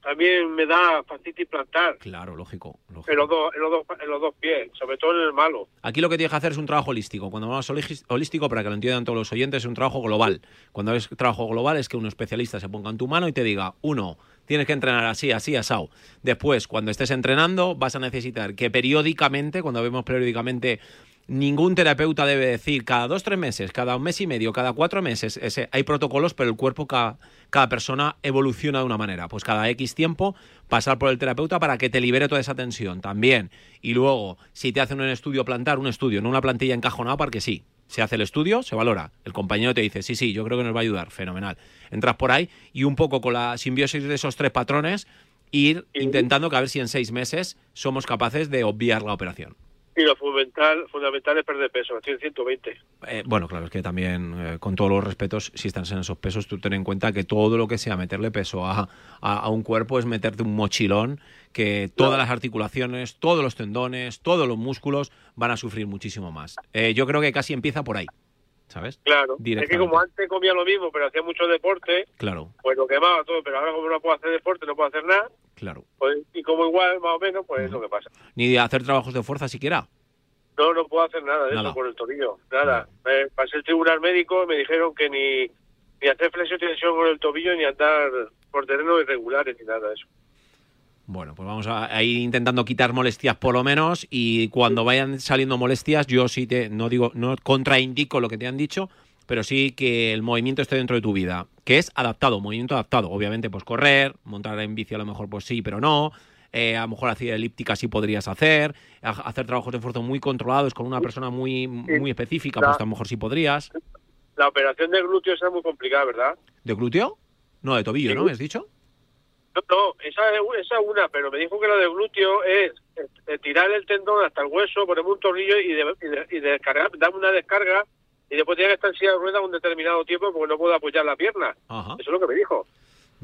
también me da fascitis plantar. Claro, lógico. En, los dos, en, los dos, en los dos pies, sobre todo en el malo. Aquí lo que tienes que hacer es un trabajo holístico. Cuando hablamos holístico, para que lo entiendan todos los oyentes, es un trabajo global. Cuando es trabajo global es que un especialista se ponga en tu mano y te diga, uno, tienes que entrenar así, así, asado. Después, cuando estés entrenando, vas a necesitar que periódicamente, cuando vemos periódicamente ningún terapeuta debe decir cada dos, tres meses, cada un mes y medio, cada cuatro meses. Ese, hay protocolos, pero el cuerpo, cada, cada, persona evoluciona de una manera. Pues cada X tiempo pasar por el terapeuta para que te libere toda esa tensión también. Y luego, si te hacen un estudio plantar, un estudio, no una plantilla encajonada, porque sí. Se hace el estudio, se valora. El compañero te dice, sí, sí, yo creo que nos va a ayudar, fenomenal. Entras por ahí y un poco con la simbiosis de esos tres patrones, ir intentando que a ver si en seis meses somos capaces de obviar la operación. Y lo fundamental, fundamental es perder peso, estoy en 120. Eh, bueno, claro, es que también, eh, con todos los respetos, si estás en esos pesos, tú ten en cuenta que todo lo que sea meterle peso a, a, un cuerpo es meterte un mochilón, que todas las articulaciones, todos los tendones, todos los músculos van a sufrir muchísimo más. Eh, yo creo que casi empieza por ahí. ¿Sabes? Claro. Es que como antes comía lo mismo, pero hacía mucho deporte, claro. pues lo quemaba todo, pero ahora como no puedo hacer deporte, no puedo hacer nada, Claro. Pues, y como igual, más o menos, pues es lo que pasa. Ni de hacer trabajos de fuerza siquiera. No, no puedo hacer nada de eso por el tobillo. Nada. Me pasé el tribunal médico, me dijeron que ni, ni hacer flexión y tensión con el tobillo, ni andar por terrenos irregulares, ni nada de eso. Bueno, pues vamos a, ir intentando quitar molestias por lo menos y cuando vayan saliendo molestias, yo sí te, no digo, no contraindico lo que te han dicho, pero sí que el movimiento esté dentro de tu vida, que es adaptado, movimiento adaptado. Obviamente, pues correr, montar en bici a lo mejor pues sí, pero no. Eh, a lo mejor hacer elíptica sí podrías hacer, hacer trabajos de esfuerzo muy controlados con una persona muy, muy específica, pues a lo mejor sí podrías. La operación de glúteo es muy complicada, ¿verdad? ¿De glúteo? No, de tobillo, ¿no? ¿Me has dicho? No, no, esa es una, pero me dijo que la de glúteo es, tirar el tendón hasta el hueso, poner un tornillo y, y, descargar, darme una descarga y después tiene que estar en silla de ruedas un determinado tiempo porque no puedo apoyar la pierna. Eso es lo que me dijo.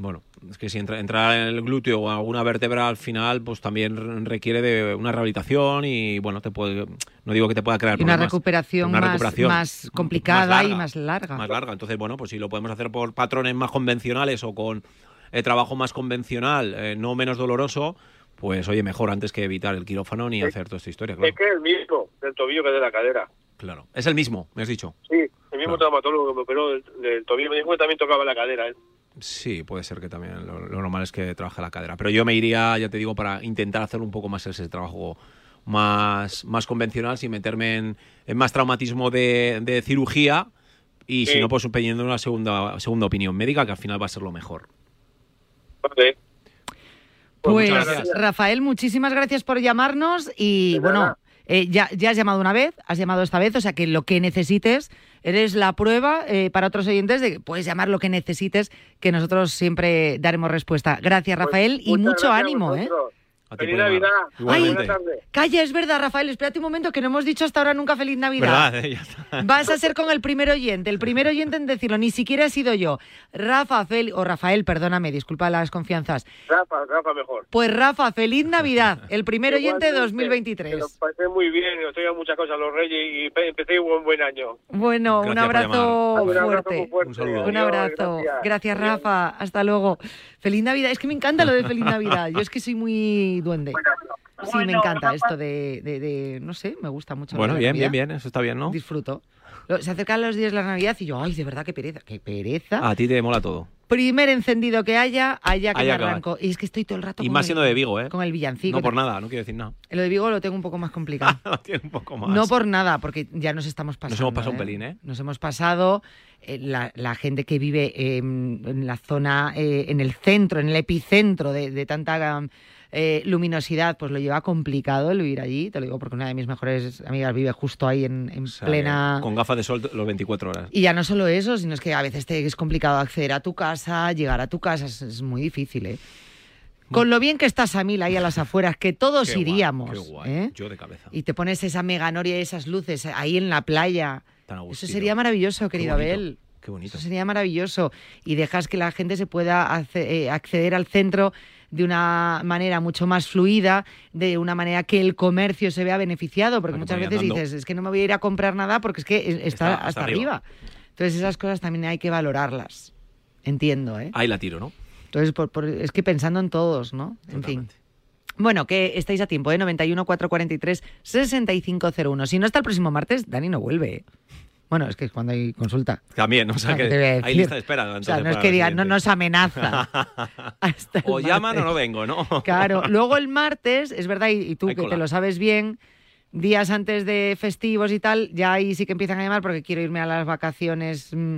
Bueno, Es que si entra, entrar en el glúteo o alguna vértebra al final, pues también requiere de una rehabilitación y bueno, te puede, no digo que te pueda crear Y una problemas, recuperación, una más- recuperación más, complicada más y larga, más larga. Más larga. Entonces, bueno, pues si lo podemos hacer por patrones más convencionales o con eh, trabajo más convencional, eh, no menos doloroso, pues oye, mejor antes que evitar el quirófano ni hacer toda esta historia, claro. Es que es el mismo del tobillo que de la cadera. Claro. Es el mismo, me has dicho. Sí, el mismo traumatólogo que me operó del, del tobillo. Me dijo que también tocaba la cadera. ¿eh? Sí, puede ser que también lo, lo normal es que trabaje la cadera. Pero yo me iría, ya te digo, para intentar hacer un poco más ese trabajo más, más convencional, sin meterme en, en más traumatismo de, de cirugía y si no, pues pidiendo una segunda, segunda opinión médica, que al final va a ser lo mejor. Vale. Pues, gracias. Rafael, muchísimas gracias por llamarnos y bueno, eh, ya, ya has llamado una vez, has llamado esta vez, o sea que lo que necesites, eres la prueba eh, para otros oyentes de que puedes llamar lo que necesites, que nosotros siempre daremos respuesta. Gracias, Rafael, y Pues mucho ánimo, ¿eh? Vosotros. A ti Feliz. Navidad. Tardes. Calla, es verdad, Rafael, espérate un momento que no hemos dicho hasta ahora nunca feliz Navidad. ¿Verdad? Ya está. Vas a ser con el primer oyente, el primer oyente en decirlo, ni siquiera he sido yo. Rafa, Fel- o Rafael, perdóname, disculpa las confianzas. Rafa, Rafa mejor. Pues Rafa, feliz Navidad, el primer oyente de Igualmente, 2023. Que lo pasé muy bien, os traigo muchas cosas a los reyes y pe- empecé un buen, buen año. Bueno, un Gracias abrazo Un abrazo fuerte. muy fuerte. Un. Un abrazo. gracias. Gracias. Rafa. Hasta luego. Feliz Navidad. Es que me encanta lo de Feliz Navidad. Yo es que soy muy duende. Sí, me encanta esto de, de- de- no sé, me gusta mucho. Bueno, bien, bien, bien, eso está bien, ¿no? Disfruto. Se acercan los días de la Navidad y yo, ay, de verdad, qué pereza. Qué pereza. A ti te mola todo. Primer encendido que haya, allá que Allá me arranco. Y es que estoy todo el rato Y con más el- siendo de Vigo, ¿eh? con el villancico. No por nada, no quiero decir nada. Lo de Vigo lo tengo un poco más complicado. Lo tiene un poco más. No por nada, porque ya nos estamos pasando. Nos hemos pasado un pelín, ¿eh? Nos hemos pasado. eh, la, la gente que vive eh, en la zona, eh, en el centro, en el epicentro de, de tanta eh, luminosidad, pues lo lleva complicado el vivir allí. Te lo digo porque una de mis mejores amigas vive justo ahí en, en O sea, plena. Con gafas de sol los 24 horas. Y ya no solo eso, sino es que a veces te es complicado acceder a tu casa, llegar a tu casa, es, es muy difícil, ¿eh? Con lo bien que está Samil ahí a las afueras, que todos Qué guay, iríamos. qué guay. ¿eh? Yo de cabeza. Y te pones esa meganoria y esas luces ahí en la playa. Tan a Eso sería maravilloso, querido Abel. Qué bonito. Eso sería maravilloso. Y dejas que la gente se pueda eh, acceder al centro de una manera mucho más fluida, de una manera que el comercio se vea beneficiado, porque muchas veces dices, es que no me voy a ir a comprar nada porque es que es- está, Está hasta, hasta arriba. arriba. Entonces esas cosas también hay que valorarlas. Entiendo, ¿eh? Ahí la tiro, ¿no? Entonces, por- por- es que pensando en todos, ¿no? En fin. Bueno, que estáis a tiempo, ¿eh? 91 443 6501. Si no está el próximo martes, Dani no vuelve. ¿eh? Bueno, es que es cuando hay consulta. También, o sea Ah, que ¿qué te voy a hay lista de espera. O sea, no es que digan, no nos amenaza. hasta el O llaman o no vengo, ¿no? Claro, luego el martes, es verdad, y, y tú Hay que cola. te lo sabes bien, días antes de festivos y tal, ya ahí sí que empiezan a llamar porque quiero irme a las vacaciones mm,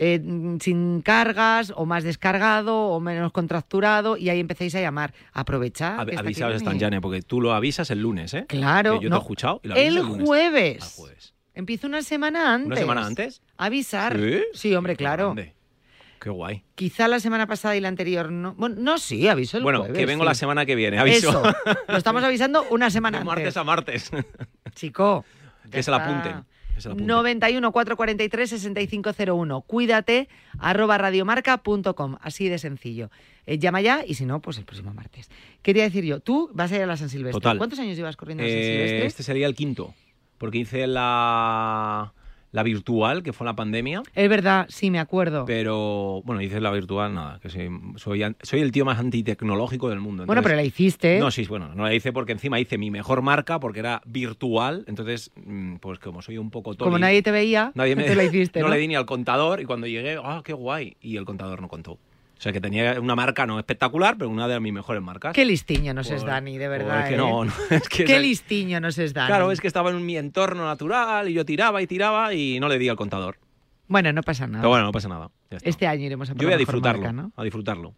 eh, mm, sin cargas, o más descargado, o menos contracturado, y ahí empecéis a llamar. Aprovechad. Av- Avisaos, Dani. Jane, porque tú lo avisas el lunes, ¿eh? Claro, Que yo no. te he escuchado y lo El el lunes. jueves. Ah, jueves. Empieza una semana antes. ¿Una semana antes? Avisar. ¿Sí? hombre, claro. Grande. Qué guay. Quizá la semana pasada y la anterior no. Bueno, no, sí, aviso el bueno, jueves, que vengo sí. la semana que viene, aviso. Eso, lo estamos avisando una semana De antes. martes a martes. Chico. que se la apunten. que se la apunten. 91 443 6501. Cuídate, arroba radiomarca.com. Así de sencillo. Eh, llama ya y si no, pues el próximo martes. Quería decir yo, tú vas a ir a la San Silvestre. Total. ¿Cuántos años llevas corriendo a la San Eh, Silvestre? este sería el quinto, porque hice la, la virtual, que fue la pandemia. Es verdad, sí, me acuerdo. Pero, bueno, hice la virtual, nada, que soy, soy, el tío más antitecnológico del mundo. bueno, pero la hiciste. No, sí, bueno, no la hice porque encima hice mi mejor marca porque era virtual, entonces, mm, pues como soy un poco Como toli, nadie te veía, nadie me, te la hiciste, no, ¿no? le di ni al contador y cuando llegué, ah, qué guay, y el contador no contó. O sea, que tenía una marca no espectacular, pero una de mis mejores marcas. Qué listiño nos es Por- Dani, de verdad. es que ¿eh? no, no, es que Qué es- listiño nos es Dani. Claro, es que estaba en mi entorno natural y yo tiraba y tiraba y no le di al contador. Bueno, no pasa nada. Pero bueno, no pasa nada. Este año iremos a por Yo voy a disfrutarlo, marca, ¿no? a disfrutarlo.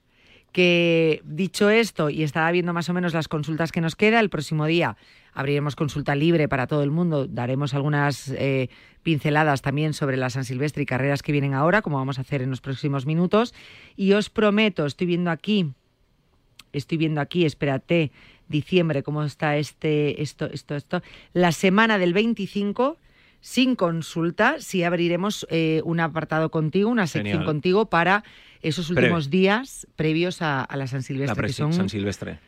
Que dicho esto y estaba viendo más o menos las consultas que nos queda, el próximo día abriremos consulta libre para todo el mundo, daremos algunas eh, pinceladas también sobre la San Silvestre y carreras que vienen ahora, como vamos a hacer en los próximos minutos, y os prometo, estoy viendo aquí, estoy viendo aquí, espérate, diciembre, cómo está este, esto, esto, esto, la semana del 25 sin consulta, sí abriremos eh, un apartado contigo, una sección Genial. contigo para esos últimos días previos a, a la San La Silvestre, que presi- son San Silvestre.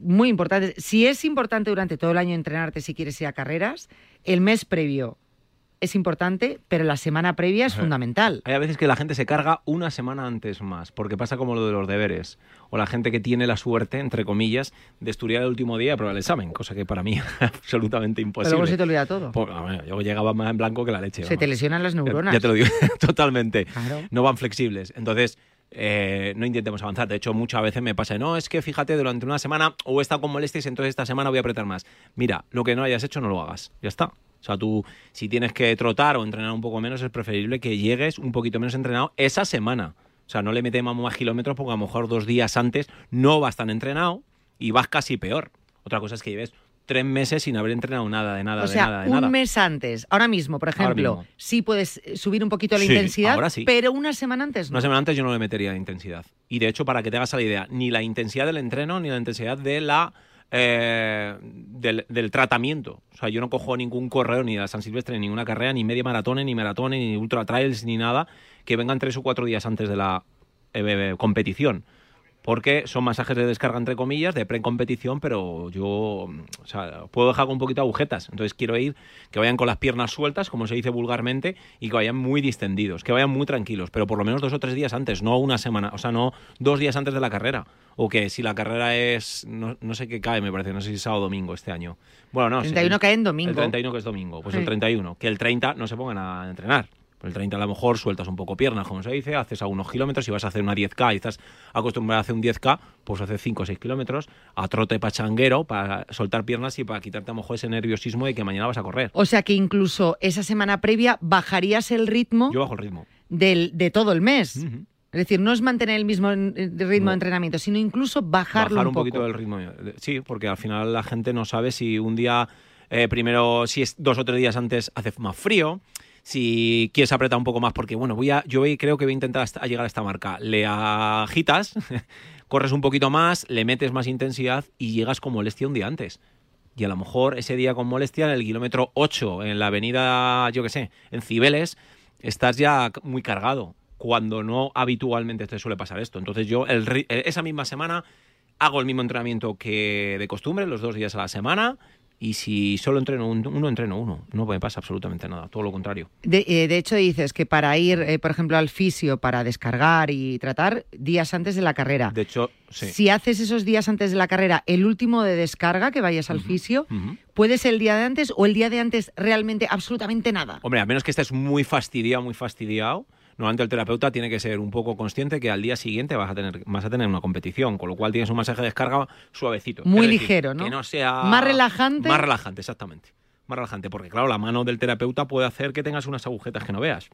muy importantes. Si es importante durante todo el año entrenarte si quieres ir a carreras, el mes previo es importante, pero la semana previa es fundamental. Hay a veces que la gente se carga una semana antes más, porque pasa como lo de los deberes. O la gente que tiene la suerte, entre comillas, de estudiar el último día y aprobar el examen, cosa que para mí es absolutamente Pero imposible. luego se te olvida todo. Pues, yo llegaba más en blanco que la leche. Se vamos. te lesionan las neuronas. Ya te lo digo, totalmente. Claro. No van flexibles. Entonces, eh, no intentemos avanzar. De hecho, muchas veces me pasa, no, es que fíjate, durante una semana o he estado con molestias, entonces esta semana voy a apretar más. Mira, lo que no hayas hecho, no lo hagas. Ya está. O sea, tú, si tienes que trotar o entrenar un poco menos, es preferible que llegues un poquito menos entrenado esa semana. O sea, no le metemos más kilómetros porque a lo mejor dos días antes no vas tan entrenado y vas casi peor. Otra cosa es que lleves tres meses sin haber entrenado nada, de nada, o de sea, nada, de un nada. mes antes, ahora mismo, por ejemplo, mismo. sí puedes eh, subir un poquito la Sí, intensidad, ahora sí. pero una semana antes no. Una semana antes yo no le metería la intensidad. Y de hecho, para que te hagas la idea, ni la intensidad del entreno ni la intensidad de la eh, del, del tratamiento. O sea, yo no cojo ningún corredor ni de la San Silvestre, ni ninguna carrera, ni media maratón, ni maratón, ni ultra trails, ni nada, que vengan tres o cuatro días antes de la eh, competición. Porque son masajes de descarga, entre comillas, de pre-competición, pero yo mm, o sea, puedo dejar con un poquito agujetas. Entonces quiero ir que vayan con las piernas sueltas, como se dice vulgarmente, y que vayan muy distendidos, que vayan muy tranquilos, pero por lo menos dos o tres días antes, no una semana, o sea, no dos días antes de la carrera. O que si la carrera es, no, no sé qué cae, me parece, no sé si es sábado o domingo este año. Bueno, no, sí, 31 cae en domingo. El 31 que es domingo, pues el Sí. 31. Que el 30 no se pongan a entrenar. El 30 a lo mejor sueltas un poco piernas, como se dice, haces algunos kilómetros, si vas a hacer una 10K y estás acostumbrado a hacer un 10K, pues haces 5 o 6 kilómetros a trote pachanguero para soltar piernas y para quitarte a lo mejor ese nerviosismo de que mañana vas a correr. O sea que incluso esa semana previa bajarías el ritmo Yo bajo el ritmo. del, de todo el mes. Es decir, no es mantener el mismo eh, ritmo No. de entrenamiento, sino incluso bajarlo bajar un, poco. poquito el ritmo. Sí, porque al final la gente no sabe si un día, eh, primero, si es dos o tres días antes hace más frío, si quieres apretar un poco más, porque bueno, voy a, yo creo que voy a intentar llegar a esta marca. Le agitas, corres un poquito más, le metes más intensidad y llegas con molestia un día antes. Y a lo mejor ese día con molestia, en el kilómetro 8, en la avenida, yo qué sé, en Cibeles, estás ya muy cargado, cuando no habitualmente te suele pasar esto. Entonces yo esa misma semana hago el mismo entrenamiento que de costumbre, los dos días a la semana, y si solo entreno un- uno, entreno uno. No me pasa absolutamente nada, todo lo contrario. De, eh, de hecho, dices que para ir, eh, por ejemplo, al fisio para descargar y tratar días antes de la carrera. De hecho, sí. Si haces esos días antes de la carrera, el último de descarga, que vayas al fisio, Ujú. ¿puede ser el día de antes o el día de antes realmente absolutamente nada? Hombre, a menos que estés muy fastidiado, muy fastidiado, normalmente el terapeuta tiene que ser un poco consciente que al día siguiente vas a tener, vas a tener una competición, con lo cual tienes un masaje de descarga suavecito. Muy decir, ligero, ¿no? Que no sea... Más relajante. Más relajante, exactamente. Más relajante, porque claro, la mano del terapeuta puede hacer que tengas unas agujetas que no veas.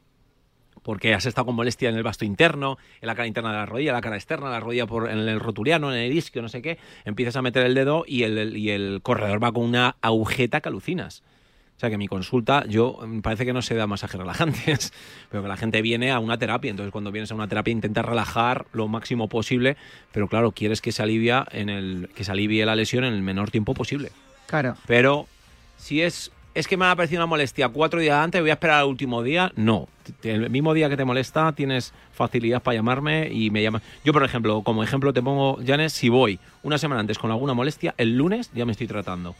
Porque has estado con molestia en el vasto interno, en la cara interna de la rodilla, la cara externa, la rodilla por, en el rotuliano, en el isquio, no sé qué. Empiezas a meter el dedo y el, el- y el corredor va con una agujeta que alucinas. O sea que mi consulta, yo mm, parece que no se da masajes relajantes, pero que la gente viene a una terapia. Entonces, cuando vienes a una terapia, intentas relajar lo máximo posible, pero claro, quieres que se alivia en el, que se alivie la lesión en el menor tiempo posible. Claro. Pero si es es que me ha parecido una molestia cuatro días antes, voy a esperar al último día, no. El mismo día que te molesta, tienes facilidad para llamarme y me llamas. Yo, por ejemplo, como ejemplo te pongo, Janes, si voy una semana antes con alguna molestia, el lunes ya me estoy tratando.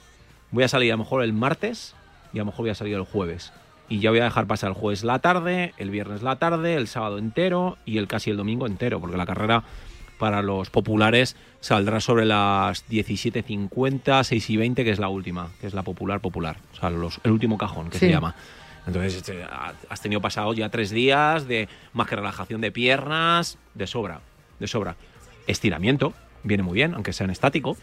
Voy a salir a lo mejor el martes y a lo mejor voy a salir el jueves. Y ya voy a dejar pasar el jueves la tarde, el viernes la tarde, el sábado entero y el casi el domingo entero, porque la carrera para los populares saldrá sobre las 17.50, 6 y 20, que es la última, que es la popular popular, o sea, los- el último cajón que Sí. se llama. Entonces, este, ha- has tenido pasado ya tres días de más que relajación de piernas, de sobra, de sobra. Estiramiento, viene muy bien, aunque sean estático.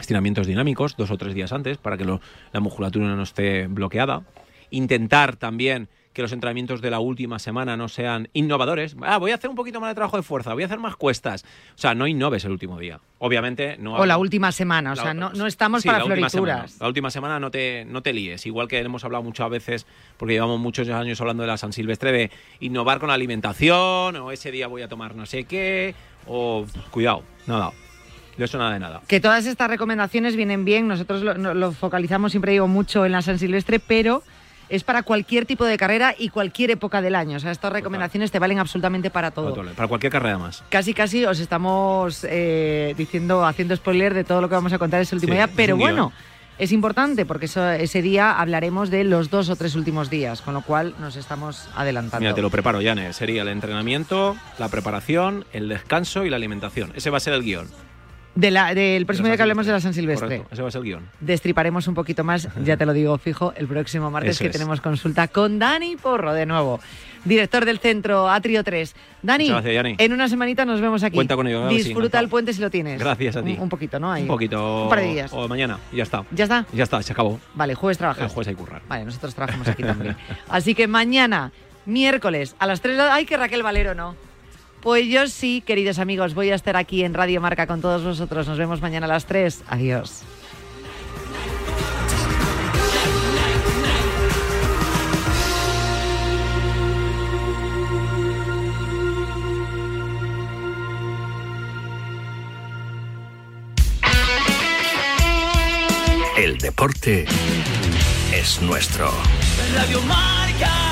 Estiramientos dinámicos, dos o tres días antes, para que lo- la musculatura no esté bloqueada. Intentar también que los entrenamientos de la última semana no sean innovadores. Ah, voy a hacer un poquito más de trabajo de fuerza, voy a hacer más cuestas. O sea, no innoves el último día. Obviamente, no. O la última semana, o La- sea, no, no estamos Sí, para la última florituras. semana. La última semana no te, no te líes. Igual que hemos hablado muchas veces, porque llevamos muchos años hablando de la San Silvestre, de innovar con la alimentación, o ese día voy a tomar no sé qué, o cuidado, nada. De eso nada de nada. Que todas estas recomendaciones vienen bien, nosotros lo, no- lo focalizamos, siempre digo, mucho en la San Silvestre, pero es para cualquier tipo de carrera y cualquier época del año. O sea, estas recomendaciones te valen absolutamente para todo. Para cualquier carrera más. Casi, casi os estamos eh, diciendo, haciendo spoiler de todo lo que vamos a contar ese último Sí, día, es pero bueno. Es importante porque eso- ese día hablaremos de los dos o tres últimos días, con lo cual nos estamos adelantando. Mira, te lo preparo, Yane. Sería el entrenamiento, la preparación, el descanso y la alimentación. Ese va a ser el guion. De la- del próximo De día que hablemos de la San Silvestre. Correcto, ese va a ser el guion. Destriparemos un poquito más, ya te lo digo fijo, el próximo martes Eso que es. tenemos consulta con Dani Porro de nuevo, director del centro Atrio 3. Dani, gracias, en una semanita nos vemos aquí. Cuenta con ello, sí, Disfruta el puente si lo tienes. Gracias a ti. Un, un poquito, ¿no? Ahí. Un poquito. Un par de días. O mañana. Y ya está. ¿Ya está? Ya está, se acabó. Vale, jueves trabajas. El jueves hay currar. Vale, nosotros trabajamos aquí también. Así que mañana, miércoles, a las 3 de la... ¡Ay, que Raquel Valero no! Pues yo sí, queridos amigos, voy a estar aquí en Radio Marca con todos vosotros. Nos vemos mañana a las 3. Adiós. El deporte es nuestro. Radio Marca.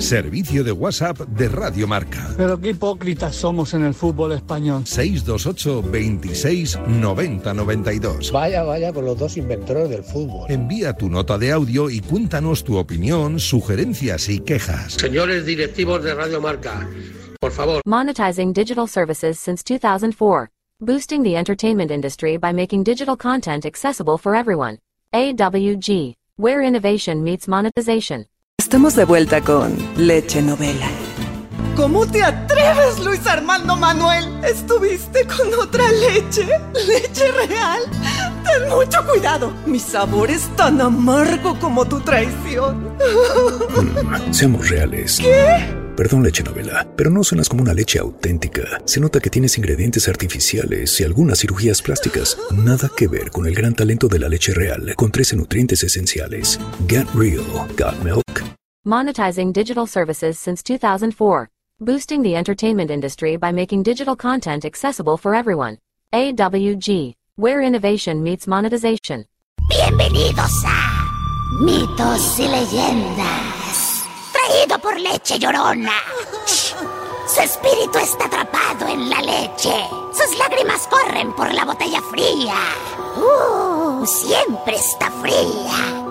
Servicio de WhatsApp de Radio Marca. Pero qué hipócritas somos en el fútbol español. 628 26 90 92. Vaya, vaya con los dos inventores del fútbol. Envía tu nota de audio y cuéntanos tu opinión, sugerencias y quejas. Señores directivos de Radio Marca, por favor. Monetizing digital services since 2004. Boosting the entertainment industry by making digital content accessible for everyone. AWG, where innovation meets monetization. Estamos de vuelta con Leche Novela. ¿Cómo te atreves, Luis Armando Manuel? ¿Estuviste con otra leche? ¿Leche real? Ten mucho cuidado. Mi sabor es tan amargo como tu traición. Seamos reales. ¿Qué? Perdón, leche novela, pero no suenas como una leche auténtica. Se nota que tienes ingredientes artificiales y algunas cirugías plásticas. Nada que ver con el gran talento de la leche real, con 13 nutrientes esenciales. Get real, got milk. Monetizing digital services since 2004. Boosting the entertainment industry by making digital content accessible for everyone. AWG, where innovation meets monetization. Bienvenidos a Mitos y Leyendas. Traído por Leche Llorona. Su espíritu está atrapado en la leche. Sus lágrimas corren por la botella fría. Uh, siempre está fría.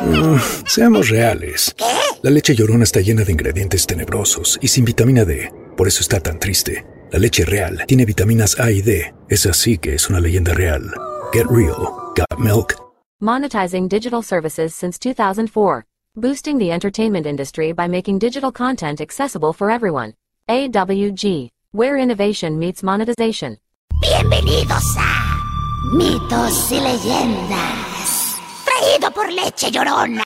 Mm, seamos reales. La leche llorona está llena de ingredientes tenebrosos y sin vitamina D. Por eso está tan triste. La leche real tiene vitaminas A y D. Es así que es una leyenda real. Get real, got milk. Monetizing digital services since 2004. Boosting the entertainment industry by making digital content accessible for everyone. AWG, where innovation meets monetization. Bienvenidos a Mitos y Leyendas. Traído por Leche Llorona.